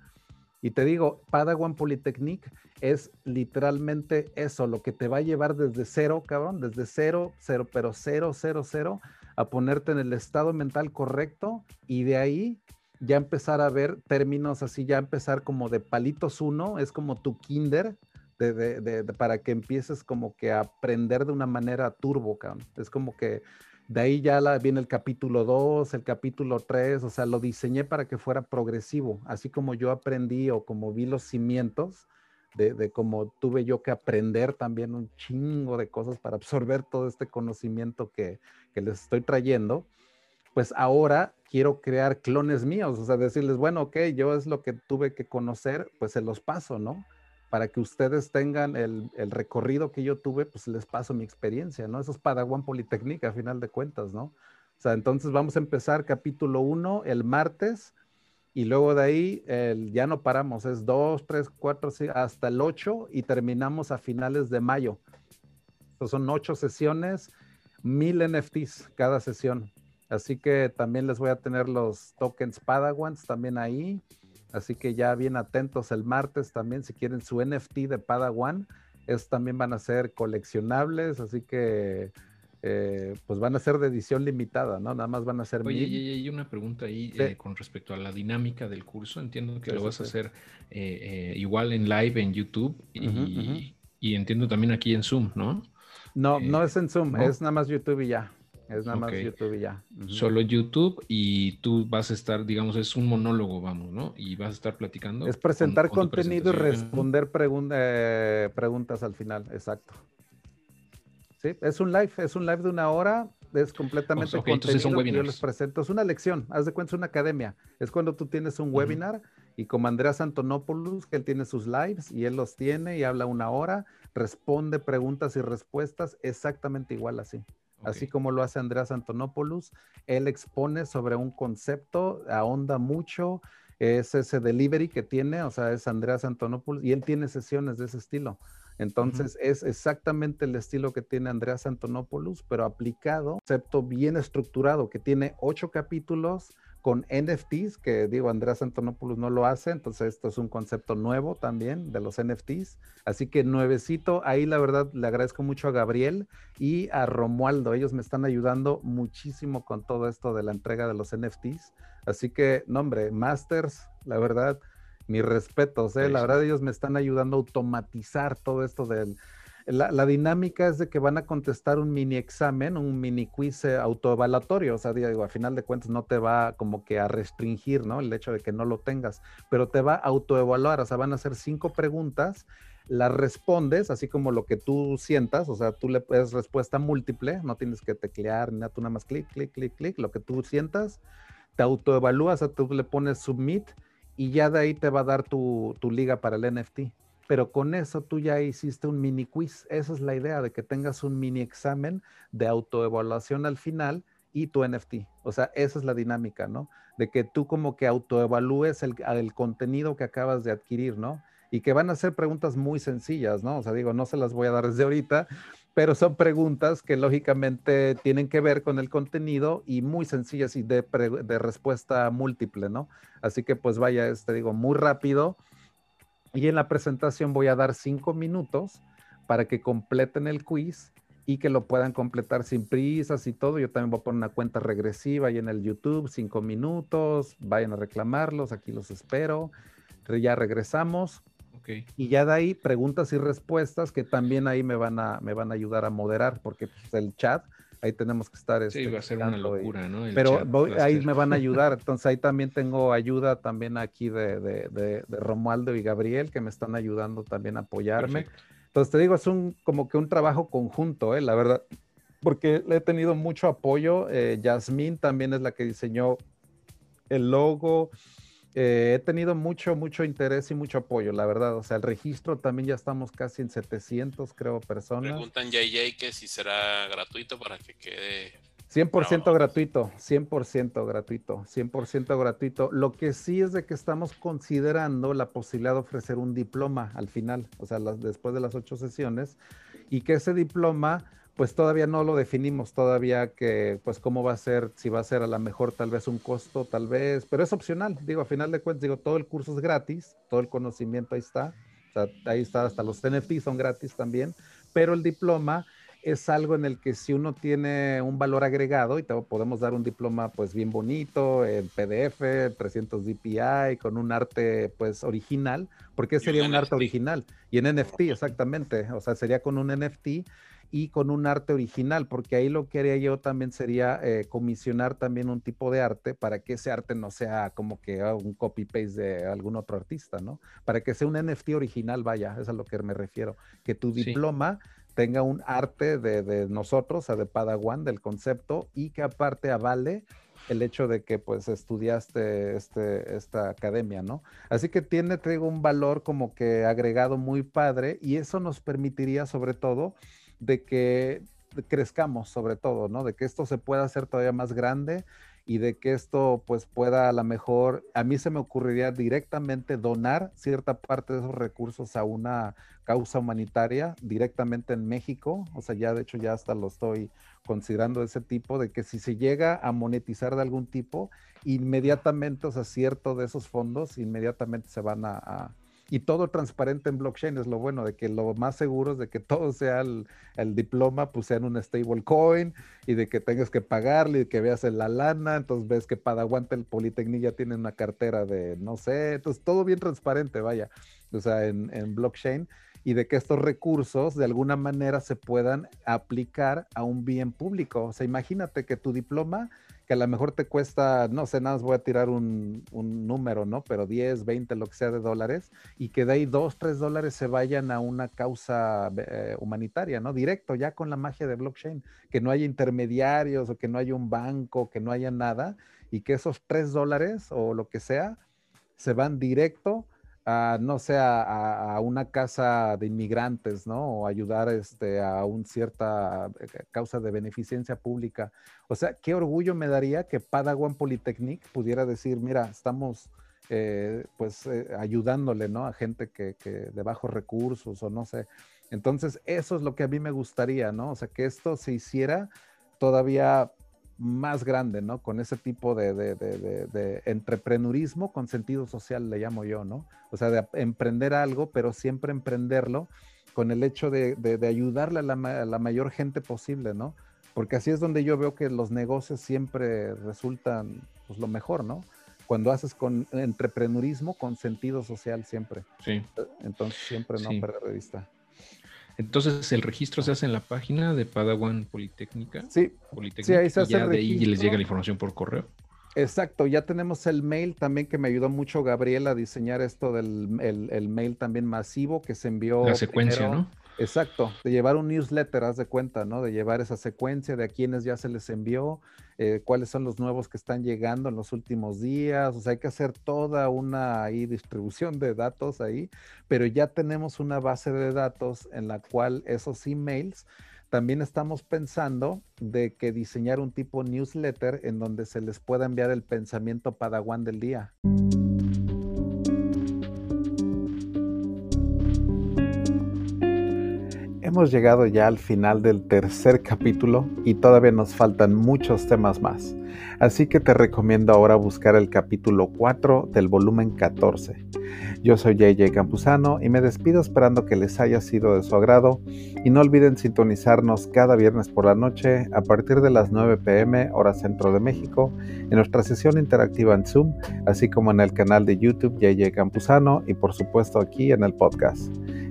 [SPEAKER 1] Y te digo, Padawan Polytechnic es literalmente eso, lo que te va a llevar desde cero, cabrón, desde cero, cero, pero cero, cero, cero, a ponerte en el estado mental correcto y de ahí ya empezar a ver términos así, ya empezar como de palitos uno, es como tu kinder, para que empieces como que a aprender de una manera turbo. Es como que de ahí ya viene el capítulo 2, el capítulo 3, o sea, lo diseñé para que fuera progresivo, así como yo aprendí o como vi los cimientos de, de cómo tuve yo que aprender también un chingo de cosas para absorber todo este conocimiento que, que les estoy trayendo, pues ahora quiero crear clones míos, o sea, decirles, bueno, ok, yo es lo que tuve que conocer, pues se los paso, ¿no? Para que ustedes tengan el, recorrido que yo tuve, pues les paso mi experiencia, ¿no? Eso es Padawan Politécnica, a final de cuentas, ¿no? O sea, entonces vamos a empezar capítulo 1 el martes y luego de ahí ya no paramos, es 2, 3, 4, hasta el 8 y terminamos a finales de mayo. Entonces son 8 sesiones, 1000 NFTs cada sesión. Así que también les voy a tener los tokens Padawans también ahí Así que ya bien atentos el martes también, si quieren su NFT de Padawan, es también van a ser coleccionables, así que eh, pues van a ser de edición limitada, ¿no? Nada más van a ser
[SPEAKER 6] Oye, hay una pregunta ahí eh, con respecto a la dinámica del curso. Entiendo que lo vas a hacer eh, igual en live en YouTube y, entiendo también aquí en Zoom, ¿no?
[SPEAKER 1] No, no es en Zoom, es nada más YouTube y ya. Es nada más YouTube y ya.
[SPEAKER 6] Solo YouTube y tú vas a estar, digamos, es un monólogo, vamos, ¿no? Y vas a estar platicando.
[SPEAKER 1] Es presentar contenido y responder eh, preguntas al final, exacto. Sí, es un live, es un live de una hora, es completamente
[SPEAKER 6] okay, contenido
[SPEAKER 1] yo les presento. Es una lección, haz de cuenta, es una academia. Es cuando tú tienes un webinar y como Andreas Antonopoulos, que él tiene sus lives y él los tiene y habla una hora, responde preguntas y respuestas exactamente igual así. Así como lo hace Andreas Antonopoulos, él expone sobre un concepto, ahonda mucho, es ese delivery que tiene, o sea, es Andreas Antonopoulos, y él tiene sesiones de ese estilo. Entonces, es exactamente el estilo que tiene Andreas Antonopoulos, pero aplicado, concepto bien estructurado, que tiene ocho capítulos, con NFTs, que digo, Andrés Antonopoulos no lo hace, entonces esto es un concepto nuevo también de los NFTs. Así que nuevecito, ahí la verdad le agradezco mucho a Gabriel y a Romualdo, ellos me están ayudando muchísimo con todo esto de la entrega de los NFTs. Así que, nombre, Masters, la verdad, mis respetos, ¿eh? la verdad ellos me están ayudando a automatizar todo esto del la, dinámica es de que van a contestar un mini examen, un mini quiz eh, autoevaluatorio, o sea, digo, a final de cuentas no te va como que a restringir, ¿no? El hecho de que no lo tengas, pero te va a autoevaluar, o sea, van a hacer cinco preguntas, las respondes así como lo que tú sientas, o sea, tú le puedes respuesta múltiple, no tienes que teclear ni nada, tú nada más clic, clic, clic, clic, lo que tú sientas, te autoevalúas, o sea, tú le pones submit y ya de ahí te va a dar tu liga para el NFT pero con eso tú ya hiciste un mini quiz. Esa es la idea de que tengas un mini examen de autoevaluación al final y tu NFT. O sea, esa es la dinámica, ¿no? De que tú como que autoevalúes el, el contenido que acabas de adquirir, ¿no? Y que van a ser preguntas muy sencillas, ¿no? O sea, digo, no se las voy a dar desde ahorita, pero son preguntas que lógicamente tienen que ver con el contenido y muy sencillas y de, respuesta múltiple, ¿no? Así que pues vaya, te este, digo, muy rápido y en la presentación voy a dar cinco minutos para que completen el quiz y que lo puedan completar sin prisas y todo. Yo también voy a poner una cuenta regresiva ahí en el YouTube, cinco minutos, vayan a reclamarlos, aquí los espero. Ya regresamos. Okay. Y ya de ahí preguntas y respuestas que también ahí me van a, me van a ayudar a moderar porque pues, el chat ahí tenemos que estar.
[SPEAKER 6] Sí, va a ser una locura, ¿no?
[SPEAKER 1] pero ahí me van a ayudar. [laughs] Entonces ahí también tengo ayuda también aquí de, de, de, Romualdo y Gabriel que me están ayudando también a apoyarme. Entonces te digo, es un como que un trabajo conjunto, ¿eh? la verdad, porque le he tenido mucho apoyo. Eh, Yasmín también es la que diseñó el logo. Eh, he tenido mucho, mucho interés y mucho apoyo, la verdad. O sea, el registro también ya estamos casi en 700, creo, personas.
[SPEAKER 5] Preguntan JJ que si será gratuito para que quede
[SPEAKER 1] 100% gratuito, 100% gratuito, 100% gratuito. Lo que sí es de que estamos considerando la posibilidad de ofrecer un diploma al final, o sea, después de las ocho sesiones, y que ese diploma pues todavía no lo definimos, todavía que, pues cómo va a ser, si va a ser a lo mejor tal vez un costo, tal vez, pero es opcional, digo, a final de cuentas, digo, todo el curso es gratis, todo el conocimiento ahí está, o sea, ahí está, hasta los NFT son gratis también, pero el diploma es algo en el que si uno tiene un valor agregado y te podemos dar un diploma pues bien bonito, en PDF, 300 DPI, con un arte pues original, porque sería un, un arte original y en NFT exactamente, o sea, sería con un NFT y con un arte original, porque ahí lo que haría yo también sería eh, comisionar también un tipo de arte para que ese arte no sea como que ah, un copy-paste de algún otro artista, ¿no? Para que sea un NFT original, vaya, es a lo que me refiero, que tu diploma tenga un arte de, de nosotros, o sea, de Padawan, del concepto, y que aparte avale el hecho de que pues estudiaste este, esta academia, ¿no? Así que tiene, te un valor como que agregado muy padre y eso nos permitiría sobre todo de que crezcamos sobre todo, ¿no? De que esto se pueda hacer todavía más grande y de que esto pues pueda a lo mejor, a mí se me ocurriría directamente donar cierta parte de esos recursos a una causa humanitaria directamente en México, o sea, ya de hecho ya hasta lo estoy considerando ese tipo, de que si se llega a monetizar de algún tipo, inmediatamente, o sea, cierto de esos fondos, inmediatamente se van a y todo transparente en blockchain es lo bueno, de que lo más seguro es de que todo sea el, diploma, pues sea en un stable coin y de que tengas que pagarle y que veas en la lana, entonces ves que Padaguante el Politécnico ya tiene una cartera de, no sé, entonces todo bien transparente, vaya, o sea, en, en blockchain y de que estos recursos de alguna manera se puedan aplicar a un bien público. O sea, imagínate que tu diploma que a lo mejor te cuesta, no sé, nada más voy a tirar un, número, ¿no? Pero 10, 20, lo que sea de dólares, y que de ahí 2, 3 dólares se vayan a una causa eh, humanitaria, ¿no? Directo, ya con la magia de blockchain, que no haya intermediarios o que no haya un banco, que no haya nada, y que esos 3 dólares o lo que sea se van directo no sé, a, una casa de inmigrantes, ¿no? O ayudar este, a una cierta eh, causa de beneficencia pública. O sea, qué orgullo me daría que Padawan Polytechnic pudiera decir, mira, estamos eh, pues eh, ayudándole, ¿no? A gente que, que de bajos recursos o no sé. Entonces, eso es lo que a mí me gustaría, ¿no? O sea, que esto se hiciera todavía más grande, ¿no? Con ese tipo de, de, de, de, empreneurismo con sentido social, le llamo yo, ¿no? O sea, de emprender algo, pero siempre emprenderlo con el hecho de, ayudarle a la, la, mayor gente posible, ¿no? Porque así es donde yo veo que los negocios siempre resultan, pues, lo mejor, ¿no? Cuando haces con empreneurismo con sentido social siempre.
[SPEAKER 6] Sí.
[SPEAKER 1] Entonces siempre no perder de vista.
[SPEAKER 6] Entonces el registro se hace en la página de Padawan Politécnica.
[SPEAKER 1] Sí,
[SPEAKER 6] sí ahí se hace y ya de ahí les llega la información por correo.
[SPEAKER 1] Exacto, ya tenemos el mail también que me ayudó mucho Gabriel a diseñar esto del el, mail también masivo que se envió.
[SPEAKER 6] La secuencia, ¿no?
[SPEAKER 1] Exacto, de llevar un newsletter, haz de cuenta, ¿no? De llevar esa secuencia de a quienes ya se les envió, eh, cuáles son los nuevos que están llegando en los últimos días, o sea, hay que hacer toda una distribución de datos ahí, pero ya tenemos una base de datos en la cual esos emails también estamos pensando de que diseñar un tipo newsletter en donde se les pueda enviar el pensamiento padawan del día. Hemos llegado ya al final del tercer capítulo y todavía nos faltan muchos temas más. Así que te recomiendo ahora buscar el capítulo 4 del volumen 14. Yo soy JJ Campuzano y me despido esperando que les haya sido de su agrado y no olviden sintonizarnos cada viernes por la noche a partir de las 9 pm hora centro de México en nuestra sesión interactiva en Zoom, así como en el canal de YouTube JJ Campuzano y por supuesto aquí en el podcast.